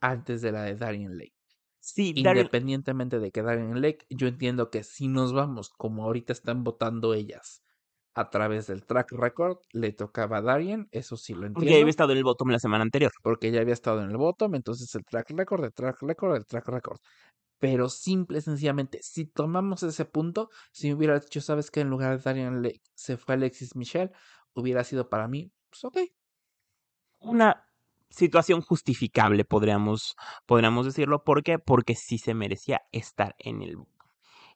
antes de la de Darien Lake. Sí, Darien Independientemente de que Darien Lake, yo entiendo que si nos vamos como ahorita están votando ellas a través del track record, le tocaba a Darien, eso sí lo Porque ya había entiendo, estado en el bottom la semana anterior. porque ya había estado en el bottom, entonces el track record, el track record, el track record. Pero simple sencillamente, si tomamos ese punto, si hubiera dicho, ¿sabes qué? En lugar de Darien se fue Alexis Michelle, hubiera sido para mí, pues ok. Una situación justificable, podríamos, podríamos decirlo. ¿Por qué? Porque sí se merecía estar en el bottom.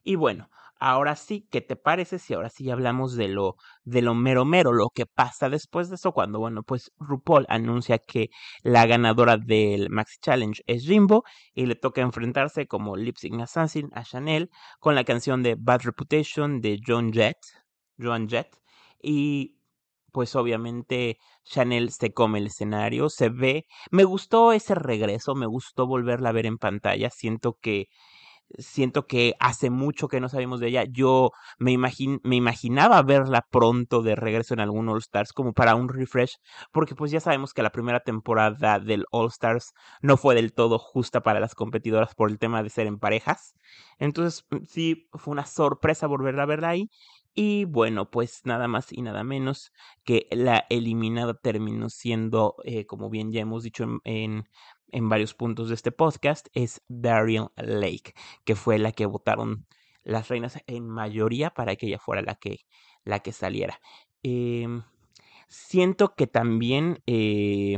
Y bueno, ahora sí, ¿qué te parece si ahora sí hablamos de lo, de lo mero mero, lo que pasa después de eso? Cuando, bueno, pues RuPaul anuncia que la ganadora del Maxi Challenge es Jimbo y le toca enfrentarse como Lip Assassin a Chanel con la canción de Bad Reputation de John Jett, Joan Jett. Y pues obviamente Chanel se come el escenario, se ve. Me gustó ese regreso, me gustó volverla a ver en pantalla. Siento que siento que hace mucho que no sabemos de ella. Yo me, imagin me imaginaba verla pronto de regreso en algún All Stars como para un refresh, porque pues ya sabemos que la primera temporada del All Stars no fue del todo justa para las competidoras por el tema de ser en parejas. Entonces sí, fue una sorpresa volverla a verla ahí. Y bueno, pues nada más y nada menos que la eliminada terminó siendo, eh, como bien ya hemos dicho en, en, varios puntos de este podcast, es Darien Lake, que fue la que votaron las reinas en mayoría para que ella fuera la que, la que saliera. Eh, siento que también... Eh,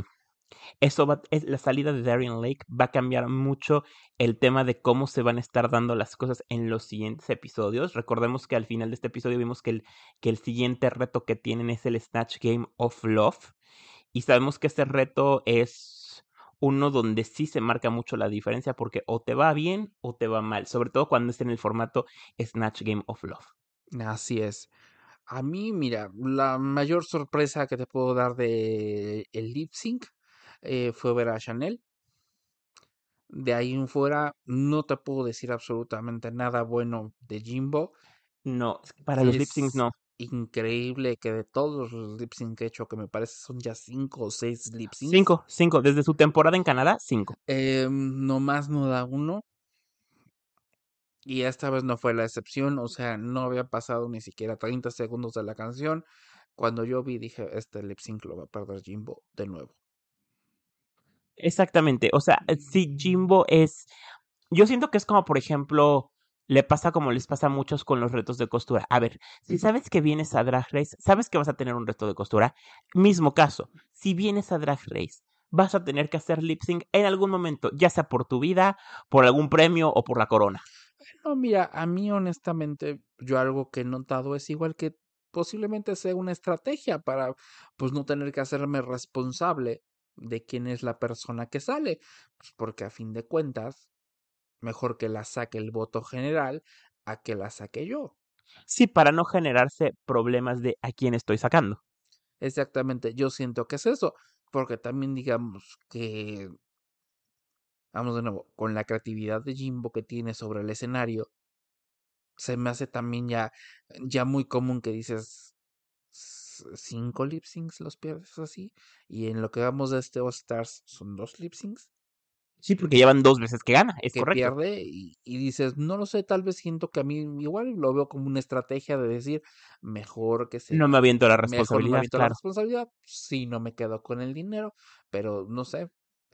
eso va, es, la salida de Darien Lake va a cambiar mucho el tema de cómo se van a estar dando las cosas en los siguientes episodios. Recordemos que al final de este episodio vimos que el, que el siguiente reto que tienen es el Snatch Game of Love. Y sabemos que este reto es uno donde sí se marca mucho la diferencia porque o te va bien o te va mal, sobre todo cuando es en el formato Snatch Game of Love. Así es. A mí, mira, la mayor sorpresa que te puedo dar de el lip sync eh, fue ver a Chanel. De ahí en fuera, no te puedo decir absolutamente nada bueno de Jimbo. No, para los lip syncs no. Increíble que de todos los lip sync que he hecho, que me parece son ya cinco o seis lip syncs. Cinco, cinco. Desde su temporada en Canadá, cinco. Eh, nomás no da uno. Y esta vez no fue la excepción, o sea, no había pasado ni siquiera 30 segundos de la canción. Cuando yo vi, dije, este lip sync lo va a perder Jimbo de nuevo. Exactamente, o sea, si Jimbo es, yo siento que es como, por ejemplo, le pasa como les pasa a muchos con los retos de costura. A ver, si sabes que vienes a Drag Race, sabes que vas a tener un reto de costura. Mismo caso, si vienes a Drag Race, vas a tener que hacer lip sync en algún momento, ya sea por tu vida, por algún premio o por la corona. No, mira, a mí honestamente, yo algo que he notado es igual que posiblemente sea una estrategia para pues no tener que hacerme responsable de quién es la persona que sale, pues porque a fin de cuentas, mejor que la saque el voto general a que la saque yo. Sí, para no generarse problemas de a quién estoy sacando. Exactamente, yo siento que es eso, porque también digamos que, vamos de nuevo, con la creatividad de Jimbo que tiene sobre el escenario, se me hace también ya, ya muy común que dices, cinco lip syncs los pierdes así. Y en lo que vamos de este All Stars son dos lip syncs. Sí, porque llevan dos veces que gana, es que correcto. pierde y, y, dices, no lo sé, tal vez siento que a mí igual lo veo como una estrategia de decir, mejor que se... No me aviento la responsabilidad. no me aviento claro. la responsabilidad, sí, no me quedo con el dinero, pero no sé.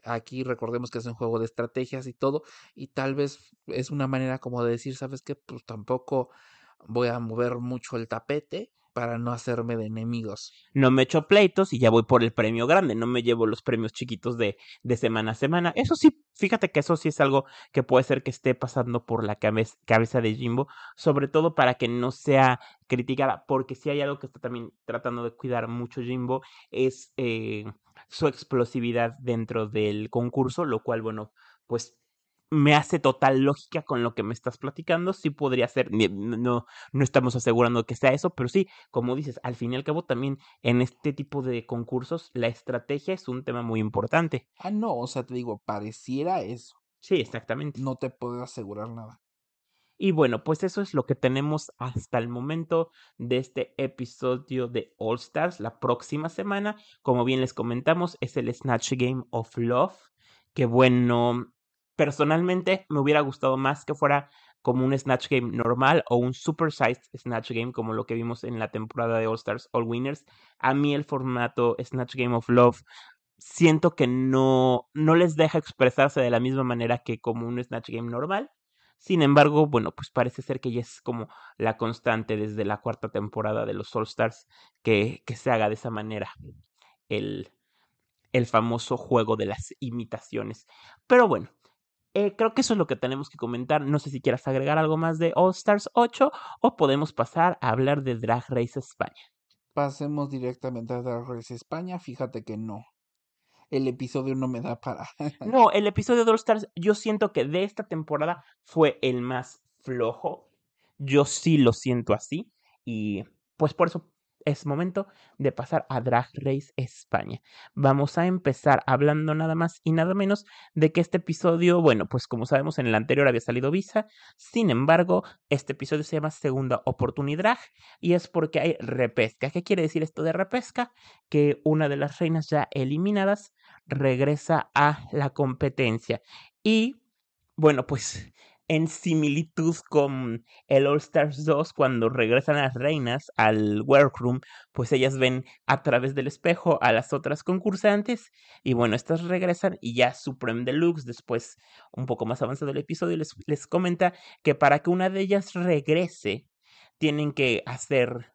Aquí recordemos que es un juego de estrategias y todo, y tal vez es una manera como de decir, ¿sabes qué? Pues tampoco voy a mover mucho el tapete para no hacerme de enemigos. No me echo pleitos y ya voy por el premio grande, no me llevo los premios chiquitos de, de semana a semana. Eso sí, fíjate que eso sí es algo que puede ser que esté pasando por la cabeza, de Jimbo, sobre todo para que no sea criticada, porque si hay algo que está también tratando de cuidar mucho Jimbo es eh, su explosividad dentro del concurso, lo cual, bueno, pues me hace total lógica con lo que me estás platicando. Sí podría ser, no, no estamos asegurando que sea eso, pero sí, como dices, al fin y al cabo también en este tipo de concursos la estrategia es un tema muy importante. Ah, no, o sea, te digo, pareciera eso. Sí, exactamente. No te puedo asegurar nada. Y bueno, pues eso es lo que tenemos hasta el momento de este episodio de All Stars. La próxima semana, como bien les comentamos, es el Snatch Game of Love. Que bueno, personalmente me hubiera gustado más que fuera como un Snatch Game normal o un Supersized Snatch Game como lo que vimos en la temporada de All Stars All Winners. A mí el formato Snatch Game of Love siento que no, no les deja expresarse de la misma manera que como un Snatch Game normal. Sin embargo, bueno, pues parece ser que ya es como la constante desde la cuarta temporada de los All Stars que, que se haga de esa manera el, el famoso juego de las imitaciones. Pero bueno, eh, creo que eso es lo que tenemos que comentar. No sé si quieras agregar algo más de All Stars 8 o podemos pasar a hablar de Drag Race España. Pasemos directamente a Drag Race España. Fíjate que no. El episodio no me da para. (laughs) no, el episodio de All Stars, yo siento que de esta temporada fue el más flojo. Yo sí lo siento así. Y pues por eso es momento de pasar a Drag Race España. Vamos a empezar hablando nada más y nada menos de que este episodio, bueno, pues como sabemos en el anterior había salido Visa, sin embargo, este episodio se llama Segunda Oportunidad y es porque hay repesca. ¿Qué quiere decir esto de repesca? Que una de las reinas ya eliminadas regresa a la competencia y bueno, pues en similitud con el All Stars 2 cuando regresan las reinas al workroom, pues ellas ven a través del espejo a las otras concursantes y bueno, estas regresan y ya Supreme Deluxe después un poco más avanzado el episodio les, les comenta que para que una de ellas regrese tienen que hacer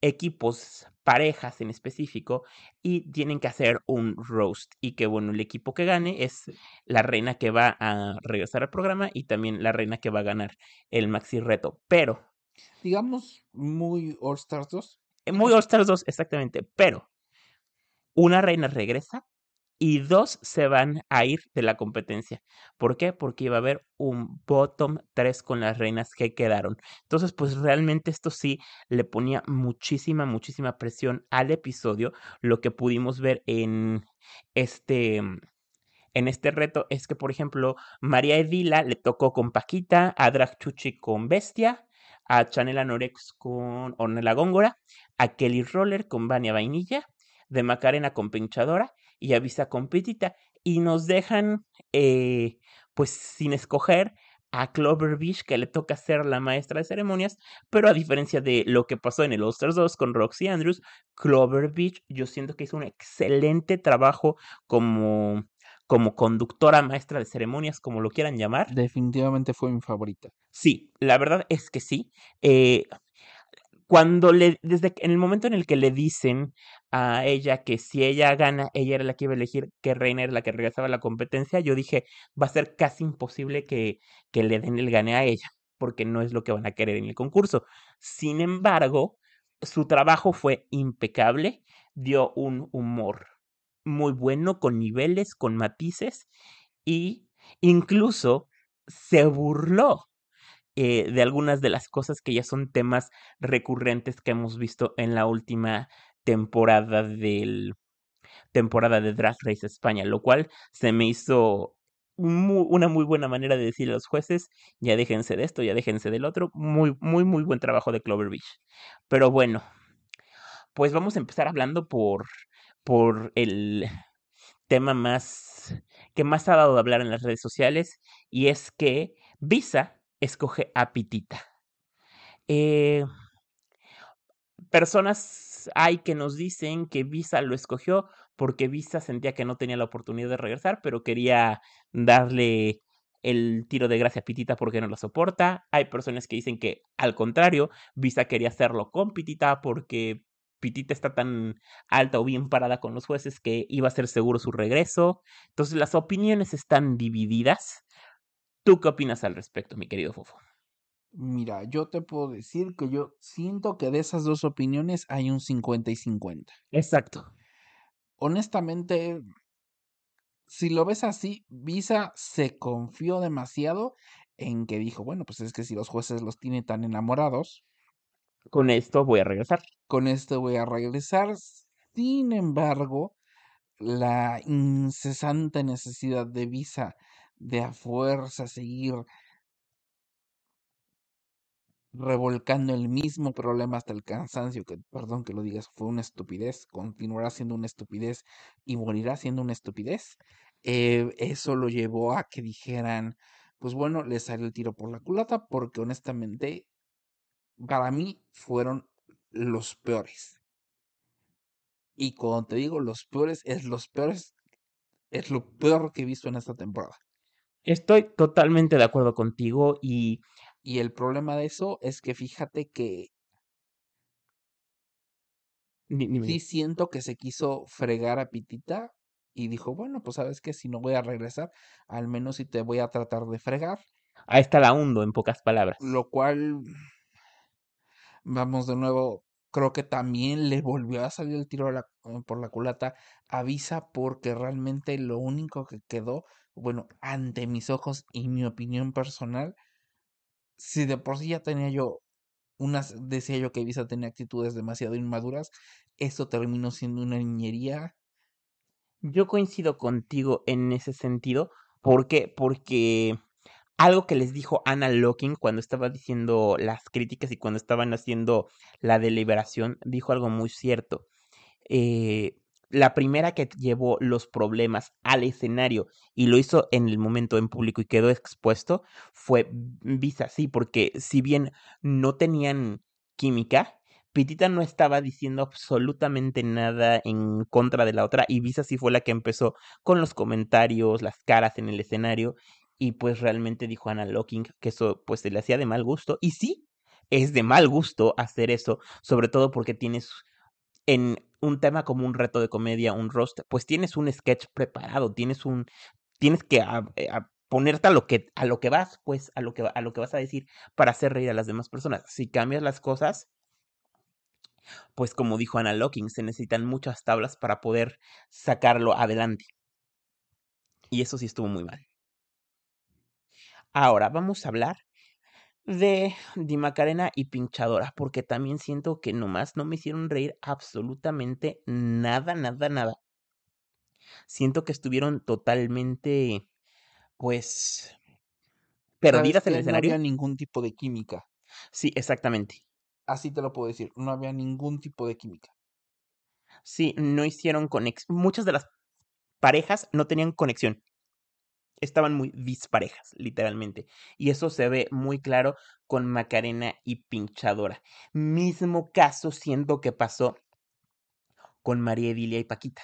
equipos, parejas en específico, y tienen que hacer un roast. Y que bueno, el equipo que gane es la reina que va a regresar al programa y también la reina que va a ganar el maxi reto. Pero. Digamos, muy All Stars 2. Eh, muy All Stars 2, exactamente. Pero una reina regresa y dos se van a ir de la competencia. ¿Por qué? Porque iba a haber un bottom 3 con las reinas que quedaron. Entonces, pues realmente esto sí le ponía muchísima, muchísima presión al episodio. Lo que pudimos ver en este en este reto es que, por ejemplo, María Edila le tocó con Paquita, a Drag Chuchi con Bestia, a Chanel Anorex con Ornella Góngora, a Kelly Roller con Vania Vainilla, de Macarena con Pinchadora y avisa con Pitita. Y nos dejan, eh, pues, sin escoger a Clover Beach, que le toca ser la maestra de ceremonias, pero a diferencia de lo que pasó en el All Stars 2 con Roxy Andrews, Clover Beach yo siento que hizo un excelente trabajo como, como conductora maestra de ceremonias, como lo quieran llamar. Definitivamente fue mi favorita. Sí, la verdad es que sí. Eh, cuando le, desde en el momento en el que le dicen a ella que si ella gana, ella era la que iba a elegir qué reina era la que regresaba a la competencia, yo dije, va a ser casi imposible que, que le den el gane a ella, porque no es lo que van a querer en el concurso. Sin embargo, su trabajo fue impecable, dio un humor muy bueno, con niveles, con matices, y incluso se burló eh, de algunas de las cosas que ya son temas recurrentes que hemos visto en la última temporada del temporada de Drag Race España, lo cual se me hizo una muy buena manera de decirle a los jueces, ya déjense de esto, ya déjense del otro, muy, muy, muy buen trabajo de Clover Beach. Pero bueno, pues vamos a empezar hablando por, por el tema más que más ha dado de hablar en las redes sociales, y es que Visa escoge a Pitita. Eh, personas hay que nos dicen que Visa lo escogió porque Visa sentía que no tenía la oportunidad de regresar, pero quería darle el tiro de gracia a Pitita porque no lo soporta. Hay personas que dicen que al contrario, Visa quería hacerlo con Pitita porque Pitita está tan alta o bien parada con los jueces que iba a ser seguro su regreso. Entonces las opiniones están divididas. ¿Tú qué opinas al respecto, mi querido Fofo? Mira, yo te puedo decir que yo siento que de esas dos opiniones hay un 50 y 50. Exacto. Honestamente, si lo ves así, Visa se confió demasiado en que dijo, bueno, pues es que si los jueces los tienen tan enamorados, con esto voy a regresar. Con esto voy a regresar. Sin embargo, la incesante necesidad de Visa de a fuerza seguir revolcando el mismo problema hasta el cansancio, que perdón que lo digas, fue una estupidez, continuará siendo una estupidez y morirá siendo una estupidez. Eh, eso lo llevó a que dijeran, pues bueno, le salió el tiro por la culata, porque honestamente, para mí fueron los peores. Y cuando te digo los peores, es los peores, es lo peor que he visto en esta temporada. Estoy totalmente de acuerdo contigo y y el problema de eso es que fíjate que sí siento que se quiso fregar a Pitita y dijo, bueno, pues sabes que si no voy a regresar, al menos si te voy a tratar de fregar. Ahí está la hundo, en pocas palabras. Lo cual, vamos de nuevo, creo que también le volvió a salir el tiro por la culata. Avisa porque realmente lo único que quedó, bueno, ante mis ojos y mi opinión personal, si de por sí ya tenía yo unas, decía yo que Visa tenía actitudes demasiado inmaduras, esto terminó siendo una niñería. Yo coincido contigo en ese sentido. ¿Por qué? Porque algo que les dijo Anna Locking cuando estaba diciendo las críticas y cuando estaban haciendo la deliberación, dijo algo muy cierto. Eh, la primera que llevó los problemas al escenario y lo hizo en el momento en público y quedó expuesto fue Visa, sí, porque si bien no tenían química, Pitita no estaba diciendo absolutamente nada en contra de la otra y Visa sí fue la que empezó con los comentarios, las caras en el escenario y pues realmente dijo Anna Locking que eso pues se le hacía de mal gusto y sí, es de mal gusto hacer eso, sobre todo porque tienes en un tema como un reto de comedia, un roast, pues tienes un sketch preparado, tienes un, tienes que eh, ponerte a lo que, a lo que vas, pues, a lo que, a lo que vas a decir para hacer reír a las demás personas. Si cambias las cosas, pues como dijo Anna Locking, se necesitan muchas tablas para poder sacarlo adelante. Y eso sí estuvo muy mal. Ahora vamos a hablar de Di Macarena y Pinchadora, porque también siento que nomás no me hicieron reír absolutamente nada, nada, nada. Siento que estuvieron totalmente, pues, perdidas en el escenario. No había ningún tipo de química. Sí, exactamente. Así te lo puedo decir, no había ningún tipo de química. Sí, no hicieron conexión. Muchas de las parejas no tenían conexión estaban muy disparejas, literalmente. Y eso se ve muy claro con Macarena y Pinchadora. Mismo caso siento que pasó con María Edilia y Paquita.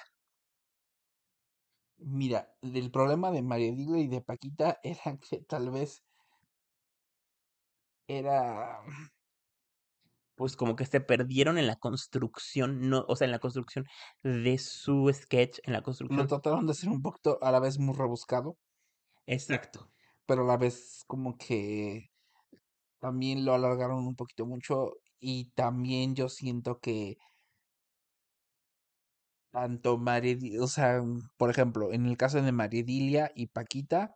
Mira, el problema de María Edilia y de Paquita era que tal vez era pues como que se perdieron en la construcción, no, o sea, en la construcción de su sketch, en la construcción. Lo trataron de hacer un poquito a la vez muy rebuscado. Exacto. Pero a la vez como que también lo alargaron un poquito mucho y también yo siento que tanto Maridilia, o sea, por ejemplo, en el caso de Maridilia y Paquita,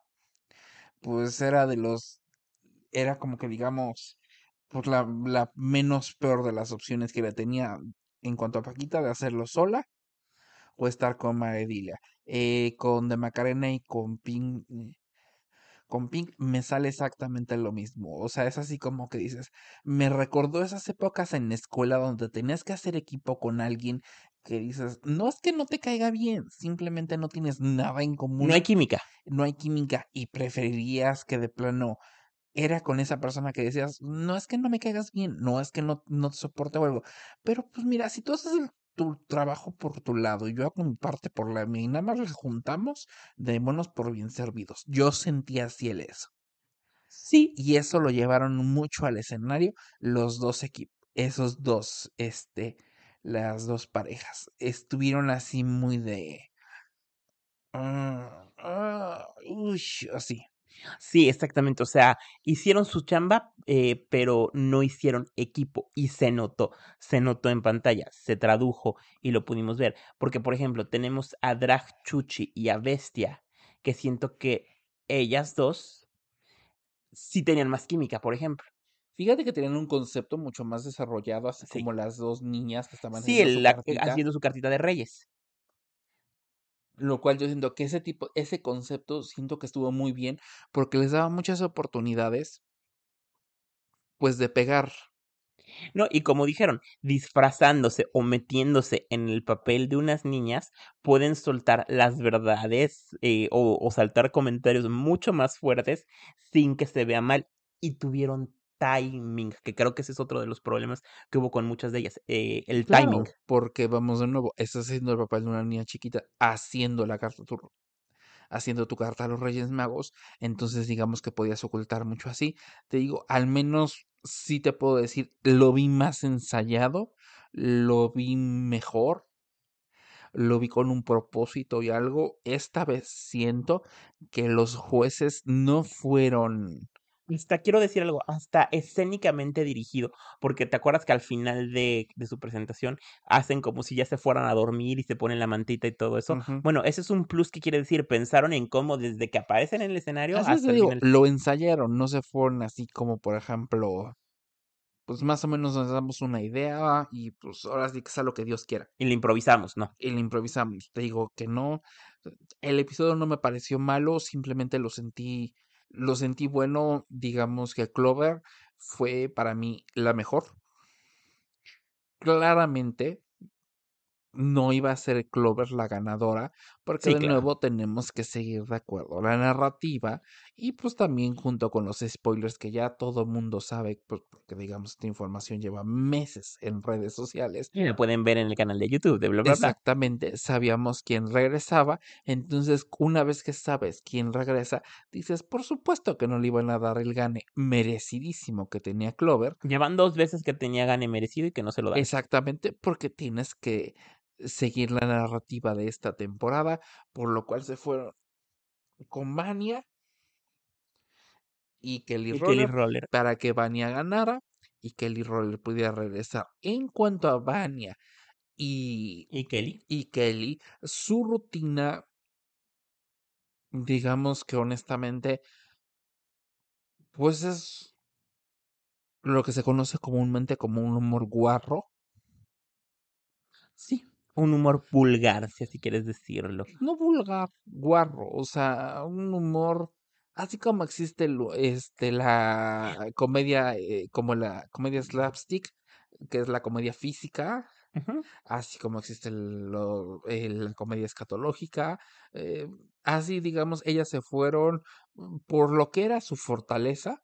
pues era de los, era como que digamos, pues la, la menos peor de las opciones que le tenía en cuanto a Paquita de hacerlo sola o estar con Maridilia. Eh, con De Macarena y con Pink, con Pink me sale exactamente lo mismo. O sea, es así como que dices, me recordó esas épocas en la escuela donde tenías que hacer equipo con alguien que dices, no es que no te caiga bien, simplemente no tienes nada en común. No hay química. No hay química y preferirías que de plano era con esa persona que decías, no es que no me caigas bien, no es que no, no te soporte o algo, pero pues mira, si tú haces el tu trabajo por tu lado y yo hago mi parte por la mía y nada más le juntamos, démonos por bien servidos. Yo sentía así el eso. Sí, y eso lo llevaron mucho al escenario los dos equipos, esos dos, este, las dos parejas. Estuvieron así muy de... ah, ah, uy, así. Sí, exactamente. O sea, hicieron su chamba, eh, pero no hicieron equipo y se notó, se notó en pantalla, se tradujo y lo pudimos ver. Porque, por ejemplo, tenemos a Drag Chuchi y a Bestia, que siento que ellas dos sí tenían más química, por ejemplo. Fíjate que tenían un concepto mucho más desarrollado, así Sí. como las dos niñas que estaban Sí, haciendo su el- la- cartita, haciendo su cartita de reyes. Lo cual yo siento que ese tipo, ese concepto siento que estuvo muy bien porque les daba muchas oportunidades, pues, de pegar. No, y como dijeron, disfrazándose o metiéndose en el papel de unas niñas, pueden soltar las verdades eh, o, o saltar comentarios mucho más fuertes sin que se vea mal. Y tuvieron timing, que creo que ese es otro de los problemas que hubo con muchas de ellas, eh, el timing. Porque vamos de nuevo, estás haciendo el papel de una niña chiquita, haciendo la carta tu, haciendo tu carta a los Reyes Magos, entonces digamos que podías ocultar mucho así. Te digo, al menos sí te puedo decir, lo vi más ensayado, lo vi mejor, lo vi con un propósito y algo. Esta vez siento que los jueces no fueron Hasta quiero decir algo, hasta escénicamente dirigido, porque te acuerdas que al final de, de su presentación hacen como si ya se fueran a dormir y se ponen la mantita y todo eso. Bueno, ese es un plus que quiere decir, pensaron en cómo desde que aparecen en el escenario Así hasta el digo, final. lo ensayaron, no se fueron así como, por ejemplo, pues más o menos nos damos una idea y pues ahora sí que sea lo que Dios quiera. Y lo improvisamos, ¿no? Y lo improvisamos. Te digo que no, el episodio no me pareció malo, simplemente lo sentí, lo sentí bueno, digamos que Clover fue para mí la mejor. Claramente no iba a ser Clover la ganadora, porque Sí, de claro. nuevo tenemos que seguir de acuerdo a la narrativa y pues también junto con los spoilers que ya todo mundo sabe, pues, porque digamos esta información lleva meses en redes sociales. Y lo pueden ver en el canal de YouTube de bla bla bla. Exactamente, sabíamos quién regresaba, entonces una vez que sabes quién regresa, dices, por supuesto que no le iban a dar el gane merecidísimo que tenía Clover, Llevan dos veces que tenía gane merecido y que no se lo dan. Exactamente, porque tienes que seguir la narrativa de esta temporada, por lo cual se fueron con Vania y Kelly Y Kelly Roller Roller. para que Vania ganara y Kelly Roller pudiera regresar. En cuanto a Vania y, Y Kelly. y Kelly, su rutina, digamos que honestamente, pues es lo que se conoce comúnmente como un humor guarro. Sí. Un humor vulgar, si así quieres decirlo. no vulgar, guarro, o sea, un humor así como existe el- este la comedia eh, como la comedia slapstick, que es la comedia física, así como existe el- lo- eh, la comedia escatológica, eh, así digamos, ellas se fueron mm, por lo que era su fortaleza,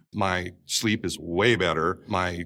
My sleep is way better. My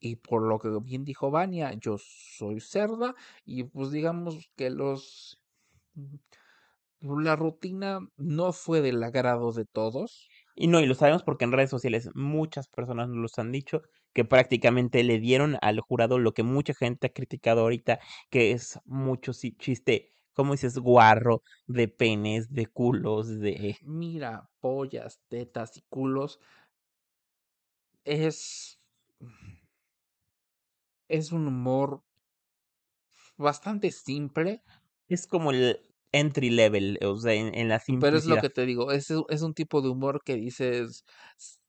Y por lo que bien dijo Vania, yo soy cerda y pues digamos que los la rutina no fue del agrado de todos. Y no, y lo sabemos porque en redes sociales muchas personas nos los han dicho que prácticamente le dieron al jurado lo que mucha gente ha criticado ahorita, que es mucho chiste, como dices, guarro, de penes, de culos, de... Mira, pollas, tetas y culos. Es es un humor bastante simple. Es como el entry level, o sea, en, en la Pero es lo simplicidad. que te digo, es, es un tipo de humor que dices,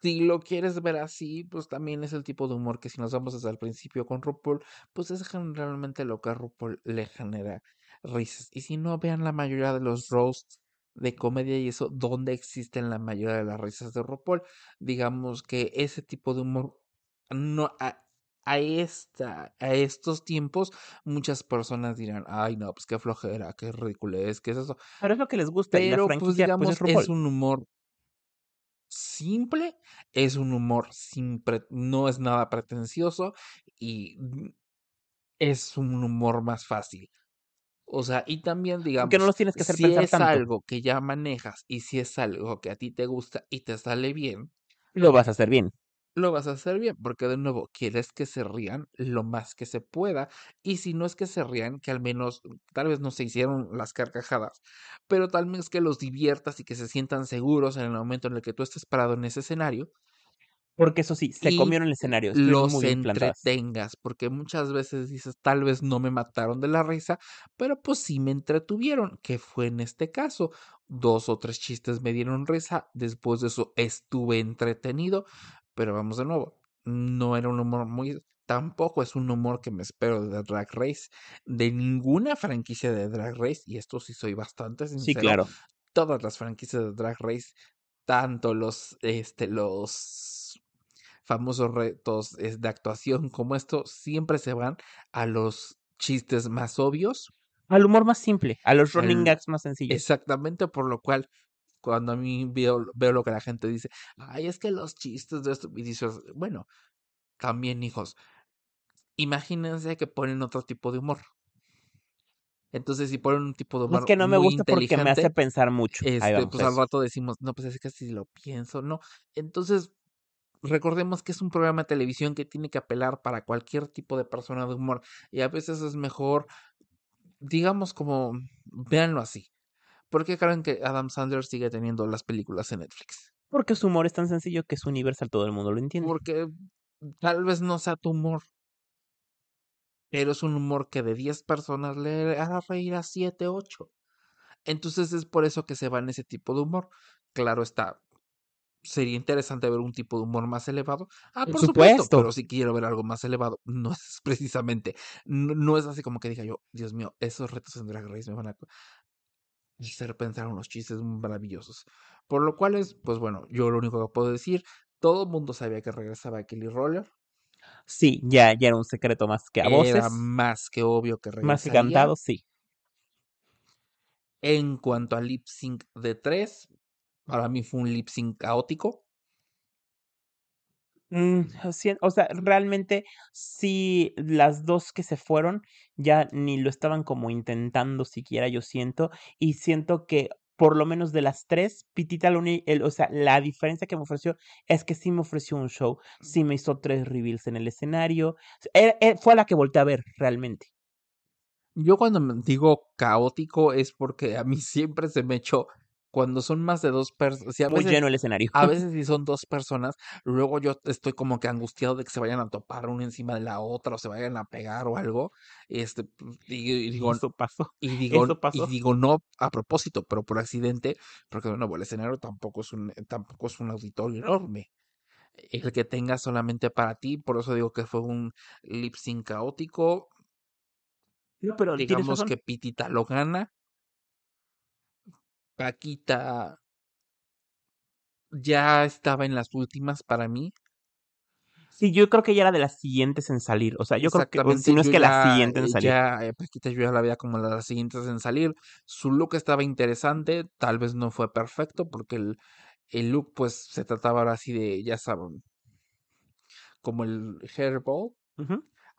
si lo quieres ver así, pues también es el tipo de humor que si nos vamos desde el principio con RuPaul, pues es generalmente lo que a RuPaul le genera risas. Y si no, vean la mayoría de los roasts de comedia y eso, donde existen la mayoría de las risas de RuPaul. Digamos que ese tipo de humor no a, a esta a estos tiempos muchas personas dirán, "Ay, no, pues qué flojera, qué ridiculez, qué es eso." Pero es lo que les gusta y la Pero pues pues, digamos es es un humor simple, es un humor sin pre- no es nada pretencioso y es un humor más fácil. O sea, y también Porque no digamos, los tienes que hacer si pensar es tanto. algo que ya manejas y si es algo que a ti te gusta y te sale bien, Lo vas a hacer bien. Lo vas a hacer bien, porque de nuevo quieres que se rían lo más que se pueda, y si no es que se rían, que al menos tal vez no se hicieron las carcajadas, pero tal vez que los diviertas y que se sientan seguros en el momento en el que tú estés parado en ese escenario Porque eso sí, se comieron el escenario. Los muy entretengas, porque muchas veces dices, tal vez no me mataron de la risa, pero pues sí me entretuvieron, que fue en este caso. Dos o tres chistes me dieron risa, después de eso estuve entretenido, pero vamos de nuevo, no era un humor muy... Tampoco es un humor que me espero de Drag Race, de ninguna franquicia de Drag Race, y esto sí soy bastante Sí, sincero. claro. Todas las franquicias de Drag Race, tanto los, este, los famosos retos de actuación como esto, siempre se van a los chistes más obvios. Al humor más simple, a los running gags más sencillos. Exactamente, por lo cual, cuando a mí veo, veo lo que la gente dice, ay, es que los chistes de esto, y dices, bueno, también hijos, imagínense que ponen otro tipo de humor. Entonces, si ponen un tipo de humor Es que no me muy gusta porque me hace pensar mucho. Ahí este, vamos pues al rato decimos, no, pues es que si lo pienso, no. Entonces, recordemos que es un programa de televisión que tiene que apelar para cualquier tipo de persona de humor. Y a veces es mejor, digamos como, véanlo así. ¿Por qué creen que Adam Sandler sigue teniendo las películas en Netflix? Porque su humor es tan sencillo que es universal, todo el mundo lo entiende. Porque tal vez no sea tu humor, pero es un humor que de 10 personas le hará reír a 7, 8. Entonces es por eso que se va en ese tipo de humor. Claro está, sería interesante ver un tipo de humor más elevado. Ah, Por supuesto. pero si quiero ver algo más elevado, (laughs) no es precisamente, no, no es así como que diga yo, Dios mío, esos retos en Drag Race me van a hacer pensar unos chistes maravillosos. Por lo cual es, pues bueno, yo lo único que puedo decir, todo el mundo sabía que regresaba Kelly Roller. Sí, ya, ya era un secreto más que a Era voces, más que obvio que más que regresaría. cantado, sí. En cuanto a lip sync de tres, para mí fue un lip sync caótico. Mm, o sea, realmente sí, las dos que se fueron ya ni lo estaban como intentando siquiera, yo siento, y siento que por lo menos de las tres, Pitita, lo el- o sea, la diferencia que me ofreció es que sí me ofreció un show, sí me hizo tres reveals en el escenario, era- era- fue a la que volteé a ver realmente. Yo cuando me digo caótico es porque a mí siempre se me echó cuando son más de dos personas, si Muy lleno el escenario. a veces (laughs) si son dos personas, luego yo estoy como que angustiado de que se vayan a topar una encima de la otra o se vayan a pegar o algo. Este, pues, y, y digo, Eso pasó. y (laughs) digo, Eso pasó. y digo no a propósito, pero por accidente, porque de nuevo el escenario tampoco es un, tampoco es un auditorio enorme. El que tenga solamente para ti, por eso digo que fue un lip sync caótico. No, pero Digamos que Pitita lo gana. Paquita ya estaba en las últimas para mí. Sí, yo creo que ya era de las siguientes en salir. O sea, yo creo que, si no es que la siguiente en eh, salir. ya eh, Paquita yo ya la veía como las siguientes en salir. Su look estaba interesante, tal vez no fue perfecto porque el, el look pues se trataba ahora así de, ya saben, como el hairball.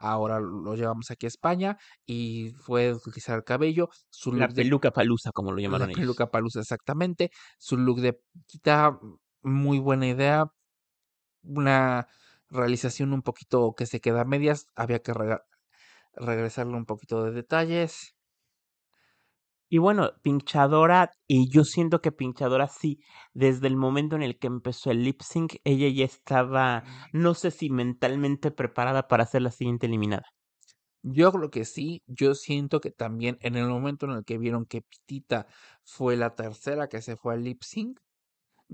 Ahora lo llevamos aquí a España y fue utilizar el cabello. Su La look de peluca palusa, como lo la llamaron ellos. peluca palusa exactamente. Su look de Paquita, muy buena idea. Una realización un poquito que se queda a medias. Había que regresarle un poquito de detalles. Y bueno, Pinchadora, y yo siento que Pinchadora sí, desde el momento en el que empezó el lip sync, ella ya estaba, no sé si mentalmente preparada para ser la siguiente eliminada. Yo creo que sí. Yo siento que también en el momento en el que vieron que Pitita fue la tercera que se fue al lip sync,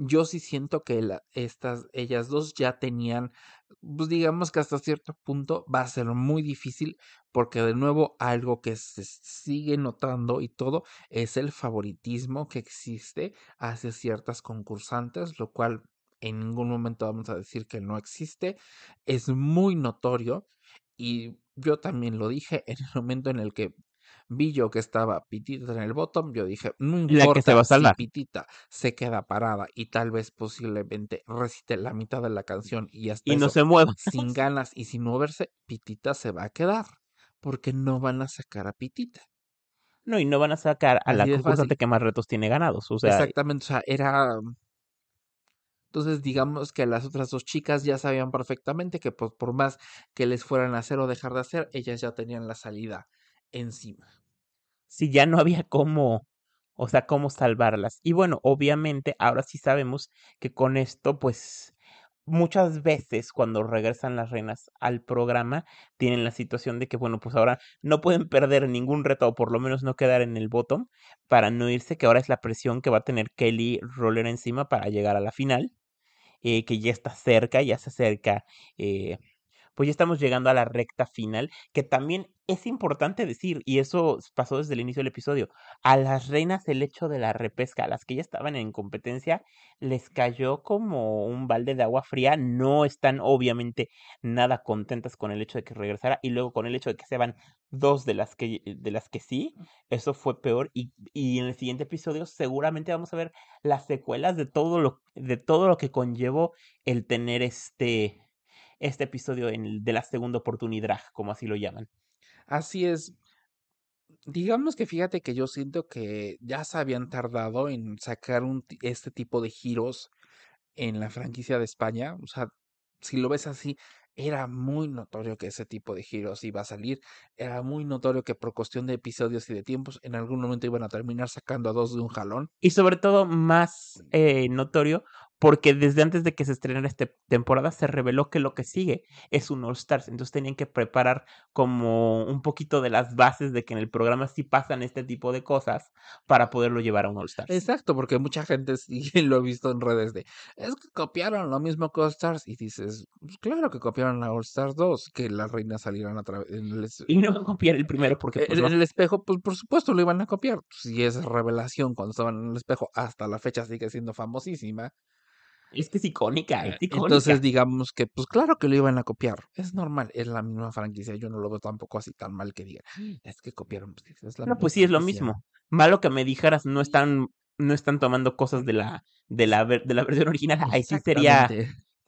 yo sí siento que estas, ellas dos ya tenían, pues digamos que hasta cierto punto va a ser muy difícil porque de nuevo algo que se sigue notando y todo es el favoritismo que existe hacia ciertas concursantes, lo cual en ningún momento vamos a decir que no existe, es muy notorio y yo también lo dije en el momento en el que vi yo que estaba Pitita en el bottom, yo dije, no La que se va importa a si salvar. Pitita se queda parada y tal vez posiblemente recite la mitad de la canción y hasta Y no eso se mueva. sin (laughs) ganas y sin moverse, Pitita se va a quedar porque no van a sacar a Pitita. No, y no van a sacar a la Así concursante fácil. que más retos tiene ganados. O sea, Exactamente, o sea, era... Entonces digamos que las otras dos chicas ya sabían perfectamente que por, por más que les fueran a hacer o dejar de hacer, ellas ya tenían la salida encima. Si ya no había cómo, o sea, cómo salvarlas. Y bueno, obviamente ahora sí sabemos que con esto, pues muchas veces cuando regresan las reinas al programa, tienen la situación de que, bueno, pues ahora no pueden perder ningún reto o por lo menos no quedar en el bottom para no irse, que ahora es la presión que va a tener Kelly Roller encima para llegar a la final, eh, que ya está cerca, ya se acerca. eh, pues ya estamos llegando a la recta final, que también es importante decir, y eso pasó desde el inicio del episodio, a las reinas el hecho de la repesca, a las que ya estaban en competencia, les cayó como un balde de agua fría, no están obviamente nada contentas con el hecho de que regresara, y luego con el hecho de que se van dos de las que, de las que sí, eso fue peor, y, y en el siguiente episodio seguramente vamos a ver las secuelas de todo lo, de todo lo que conllevó el tener este este episodio en de la segunda oportunidad, como así lo llaman. Así es. Digamos que fíjate que yo siento que ya se habían tardado en sacar un, este tipo de giros en la franquicia de España. O sea, si lo ves así, era muy notorio que ese tipo de giros iba a salir. Era muy notorio que por cuestión de episodios y de tiempos, en algún momento iban a terminar sacando a dos de un jalón. Y sobre todo más eh, notorio porque desde antes de que se estrenara esta temporada se reveló que lo que sigue es un All Stars. Entonces tenían que preparar como un poquito de las bases de que en el programa sí pasan este tipo de cosas para poderlo llevar a un All Stars. Exacto, porque mucha gente (laughs) sí lo he visto en redes de, es que copiaron lo mismo que All Stars. Y dices, pues claro que copiaron a All Stars 2, que las reinas salieran a través. Y no van a copiar el primero porque pues, en, no. en el espejo, pues por supuesto lo iban a copiar. Si es revelación cuando estaban en el espejo, hasta la fecha sigue siendo famosísima. Es que es icónica, es icónica. Entonces digamos que, pues claro que lo iban a copiar. Es normal, es la misma franquicia. Yo no lo veo tampoco así tan mal que digan, es que copiaron. Pues, es la No, misma pues sí, es lo franquicia". mismo. Malo que me dijeras, no están, no están tomando cosas de la, de la, ver- de la versión original. Ahí sí sería.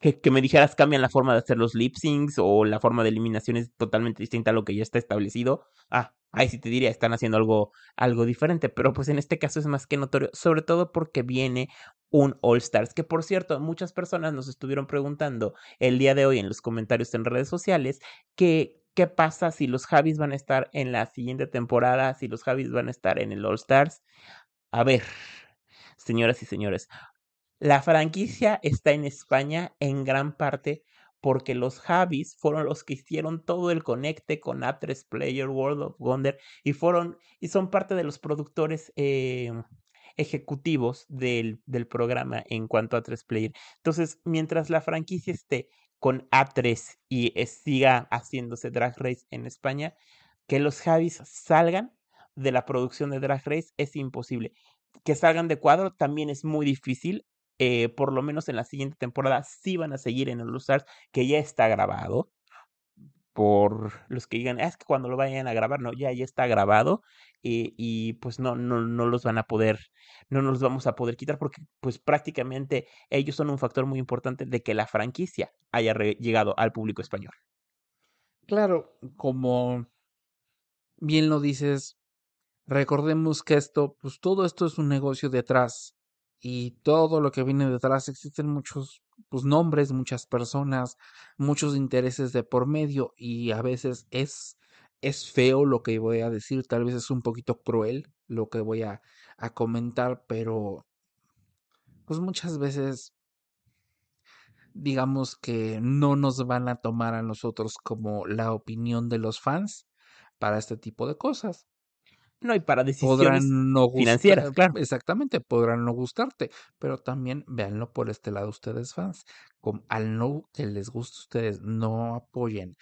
Que, me dijeras cambian la forma de hacer los lip syncs o la forma de eliminación es totalmente distinta a lo que ya está establecido. Ah, ahí sí te diría, están haciendo algo, algo diferente. Pero pues en este caso es más que notorio, sobre todo porque viene un All Stars, que por cierto, muchas personas nos estuvieron preguntando el día de hoy en los comentarios en redes sociales que qué pasa si los Javis van a estar en la siguiente temporada, si los Javis van a estar en el All Stars. A ver, señoras y señores. La franquicia está en España en gran parte porque los Javis fueron los que hicieron todo el conecte con A3 Player, World of Wonder y fueron y son parte de los productores eh, ejecutivos del, del, programa en cuanto a A3 Player. Entonces, mientras la franquicia esté con A3 y siga haciéndose Drag Race en España, que los Javis salgan de la producción de Drag Race es imposible. Que salgan de cuadro también es muy difícil eh, por lo menos en la siguiente temporada, sí van a seguir en el Stars, que ya está grabado. Por los que digan, ah, es que cuando lo vayan a grabar, no, ya, ya está grabado. Eh, y pues no, no, no los van a poder, no nos vamos a poder quitar porque pues prácticamente ellos son un factor muy importante de que la franquicia haya llegado al público español. Claro, como bien lo dices, recordemos que esto, pues todo esto es un negocio detrás y todo lo que viene detrás existen muchos pues, nombres, muchas personas, muchos intereses de por medio y a veces es es feo lo que voy a decir, tal vez es un poquito cruel lo que voy a, a comentar, pero pues muchas veces digamos que no nos van a tomar a nosotros como la opinión de los fans para este tipo de cosas. No, y para decisiones no financieras, claro. Exactamente, podrán no gustarte, pero también véanlo por este lado ustedes fans. Como al no que les guste a ustedes, no apoyen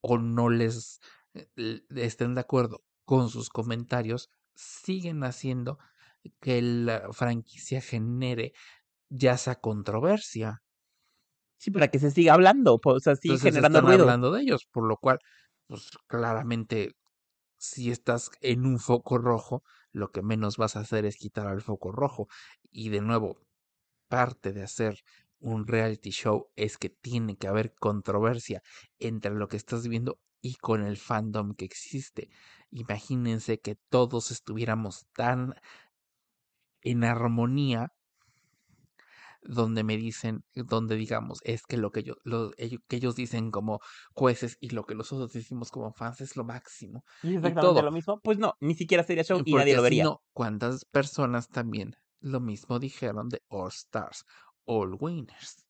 o no les eh, estén de acuerdo con sus comentarios, siguen haciendo que la franquicia genere ya esa controversia. Sí, para que se siga hablando, o sea, sigue generando están hablando de ellos, por lo cual, pues claramente si estás en un foco rojo, lo que menos vas a hacer es quitar al foco rojo. Y de nuevo, parte de hacer un reality show es que tiene que haber controversia entre lo que estás viendo y con el fandom que existe. Imagínense que todos estuviéramos tan en armonía donde me dicen, donde digamos, es que lo que, yo, lo, que ellos dicen como jueces y lo que nosotros decimos como fans es lo máximo. ¿Y exactamente todo. lo mismo? Pues no, ni siquiera sería show y nadie lo vería. no, ¿cuántas personas también lo mismo dijeron de All Stars, All Winners?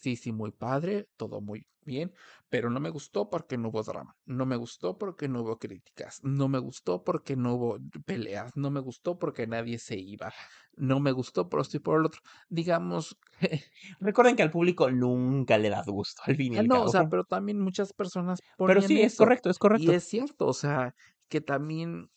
Sí, sí, muy padre, todo muy bien, pero no me gustó porque no hubo drama, no me gustó porque no hubo críticas, no me gustó porque no hubo peleas, no me gustó porque nadie se iba, no me gustó por esto y por el otro. Digamos, (laughs) recuerden que al público nunca le da gusto al fin y ah, No, o sea, pero también muchas personas Pero sí, es correcto, es correcto. Y es cierto, o sea, que también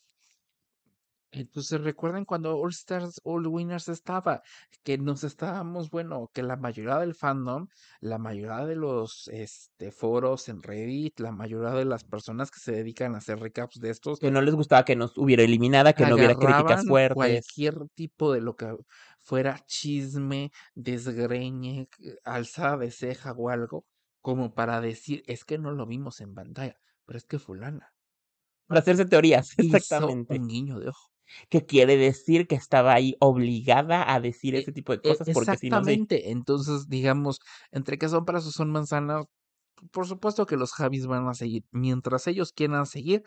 entonces recuerden cuando All Stars, All Winners estaba, que nos estábamos, bueno, que la mayoría del fandom, la mayoría de los este, foros en Reddit, la mayoría de las personas que se dedican a hacer recaps de estos. Que no les gustaba que nos hubiera eliminada, que no hubiera críticas fuertes. Cualquier tipo de lo que fuera chisme, desgreñe, alzada de ceja o algo, como para decir, es que no lo vimos en pantalla, pero es que fulana. Para hacerse teorías, (laughs) exactamente. un guiño de ojo que quiere decir que estaba ahí obligada a decir e ese tipo de e cosas porque exactamente si no, entonces digamos entre que son para son manzanas por supuesto que los Javis van a seguir mientras ellos quieran seguir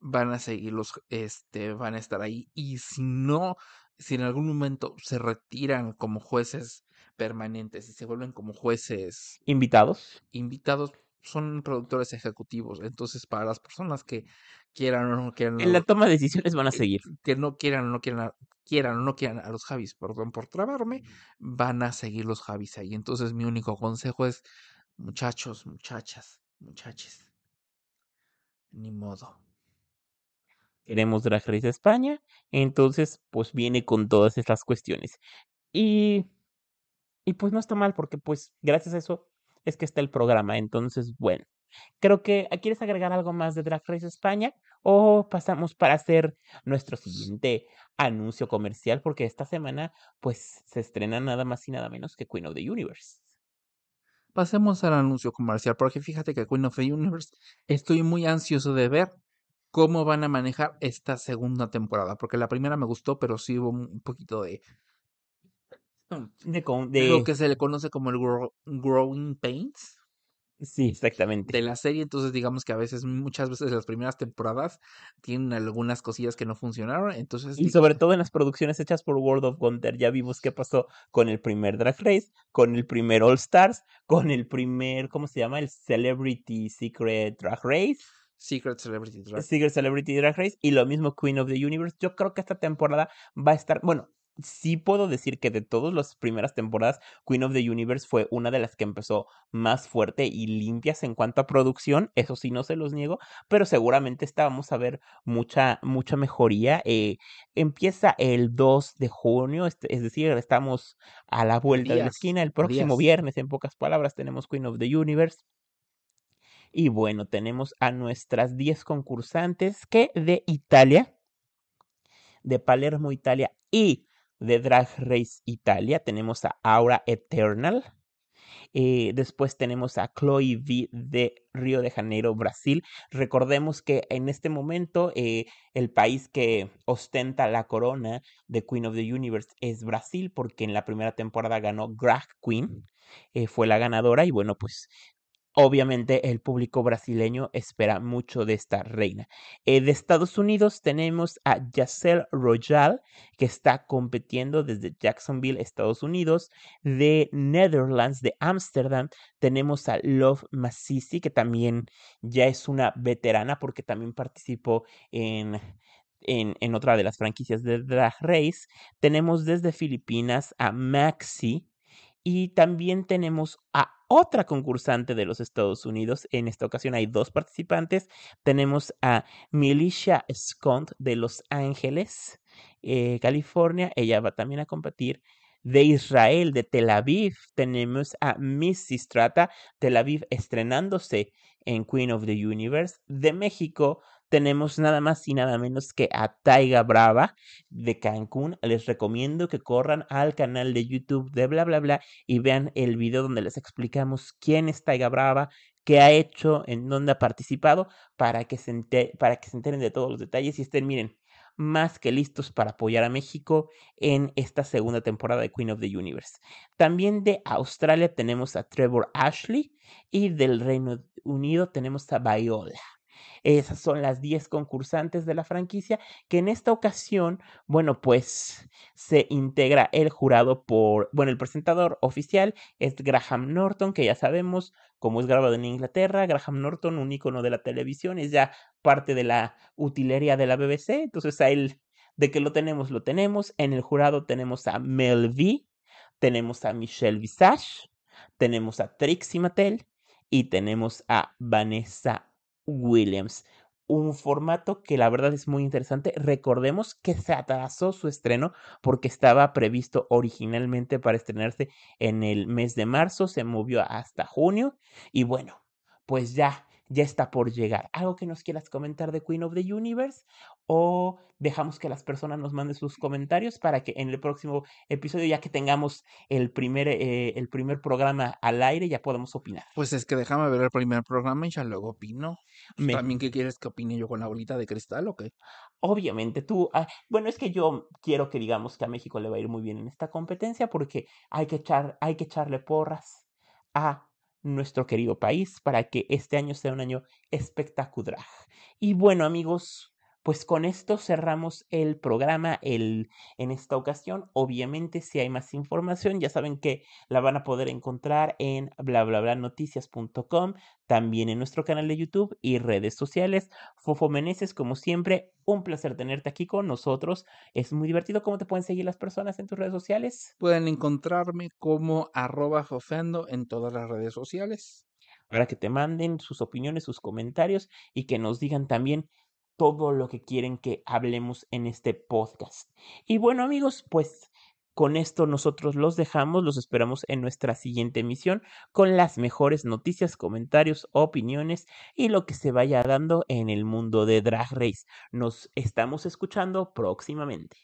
van a seguir los este van a estar ahí y si no si en algún momento se retiran como jueces permanentes y se vuelven como jueces invitados invitados son productores ejecutivos. Entonces, para las personas que quieran o no quieran. En la toma de decisiones van a seguir. Que no quieran o no quieran, quieran o no quieran a los Javis, perdón por trabarme, van a seguir los Javis ahí. Entonces, mi único consejo es, muchachos, muchachas, muchaches, ni modo. Queremos Drag Race España, entonces, pues viene con todas estas cuestiones. Y. Y pues no está mal, porque pues gracias a eso es que está el programa. Entonces, bueno, creo que ah, ¿quieres agregar algo más de Drag Race España? O pasamos para hacer nuestro siguiente anuncio comercial, porque esta semana, pues, se estrena nada más y nada menos que Queen of the Universe. Pasemos al anuncio comercial, porque fíjate que Queen of the Universe estoy muy ansioso de ver cómo van a manejar esta segunda temporada, porque la primera me gustó, pero sí hubo un poquito de de, Lo que se le conoce como el Growing Pains. Sí, exactamente. de la serie, entonces digamos que a veces, muchas veces las primeras temporadas tienen algunas cosillas que no funcionaron, entonces Y sobre todo en las producciones hechas por World of Wonder, ya vimos qué pasó con el primer Drag Race, con el primer All Stars, con el primer, ¿cómo se llama? El Celebrity Secret Drag Race. Secret Celebrity Drag. Secret Celebrity Drag Race y lo mismo Queen of the Universe. Yo creo que esta temporada va a estar, bueno, sí puedo decir que de todas las primeras temporadas, Queen of the Universe fue una de las que empezó más fuerte y limpias en cuanto a producción, eso sí no se los niego, pero seguramente esta vamos a ver mucha, mucha mejoría. Eh, empieza el 2 de junio, este, es decir, estamos a la vuelta de la esquina, el próximo días. viernes, en pocas palabras, tenemos Queen of the Universe. Y bueno, tenemos a nuestras 10 concursantes que de Italia, de Palermo, Italia y de Drag Race Italia tenemos a Aura Eternal. Eh, después tenemos a Chloe V de Río de Janeiro, Brasil. Recordemos que en este momento eh, el país que ostenta la corona de Queen of the Universe es Brasil, porque en la primera temporada ganó Drag Queen, eh, fue la ganadora y bueno, pues Obviamente el público brasileño espera mucho de esta reina. Eh, de Estados Unidos tenemos a Yacel Royal, que está compitiendo desde Jacksonville, Estados Unidos. De Netherlands, de Ámsterdam, tenemos a Love Masisi, que también ya es una veterana porque también participó en, en otra de las franquicias de Drag Race. Tenemos desde Filipinas a Maxi. Y también tenemos a otra concursante de los Estados Unidos. En esta ocasión hay dos participantes. Tenemos a Milicia Scott de Los Ángeles, eh, California. Ella va también a competir. De Israel, de Tel Aviv, tenemos a Miss Sistrata, Tel Aviv estrenándose en Queen of the Universe. De México tenemos nada más y nada menos que a Taiga Brava de Cancún. Les recomiendo que corran al canal de YouTube de bla bla bla y vean el video donde les explicamos quién es Taiga Brava, qué ha hecho, en dónde ha participado, para que se, para que se enteren de todos los detalles y estén, miren, más que listos para apoyar a México en esta segunda temporada de Queen of the Universe. También de Australia tenemos a Trevor Ashley y del Reino Unido tenemos a Viola. Esas son las 10 concursantes de la franquicia que en esta ocasión, bueno, pues se integra el jurado por, bueno, el presentador oficial es Graham Norton, que ya sabemos cómo es grabado en Inglaterra. Graham Norton, un icono de la televisión, es ya parte de la utilería de la BBC. Entonces a él, de que lo tenemos, lo tenemos. En el jurado tenemos a Mel V, tenemos a Michelle Visage, tenemos a Trixie Mattel y tenemos a Vanessa Williams. Un formato que la verdad es muy interesante. Recordemos que se atrasó su estreno porque estaba previsto originalmente para estrenarse en el mes de marzo, se movió hasta junio y bueno, pues ya ya está por llegar. ¿Algo que nos quieras comentar de Queen of the Universe? ¿O dejamos que las personas nos manden sus comentarios para que en el próximo episodio, ya que tengamos el primer, eh, el primer programa al aire, ya podamos opinar? Pues es que déjame ver el primer programa y ya luego opino. Me- ¿También qué quieres que opine yo con la bolita de cristal o qué? Obviamente tú, ah, bueno, es que yo quiero que digamos que a México le va a ir muy bien en esta competencia porque hay que echar, hay que echarle porras a nuestro querido país para que este año sea un año espectacular. Y bueno, amigos, pues con esto cerramos el programa el, en esta ocasión. Obviamente, si hay más información, ya saben que la van a poder encontrar en bla bla bla noticias.com, también en nuestro canal de YouTube y redes sociales. Fofo Meneses, como siempre, un placer tenerte aquí con nosotros. Es muy divertido. ¿Cómo te pueden seguir las personas en tus redes sociales? Pueden encontrarme como arroba fofendo en todas las redes sociales. Para que te manden sus opiniones, sus comentarios y que nos digan también todo lo que quieren que hablemos en este podcast. Y bueno amigos, pues con esto nosotros los dejamos, los esperamos en nuestra siguiente emisión con las mejores noticias, comentarios, opiniones y lo que se vaya dando en el mundo de Drag Race. Nos estamos escuchando próximamente.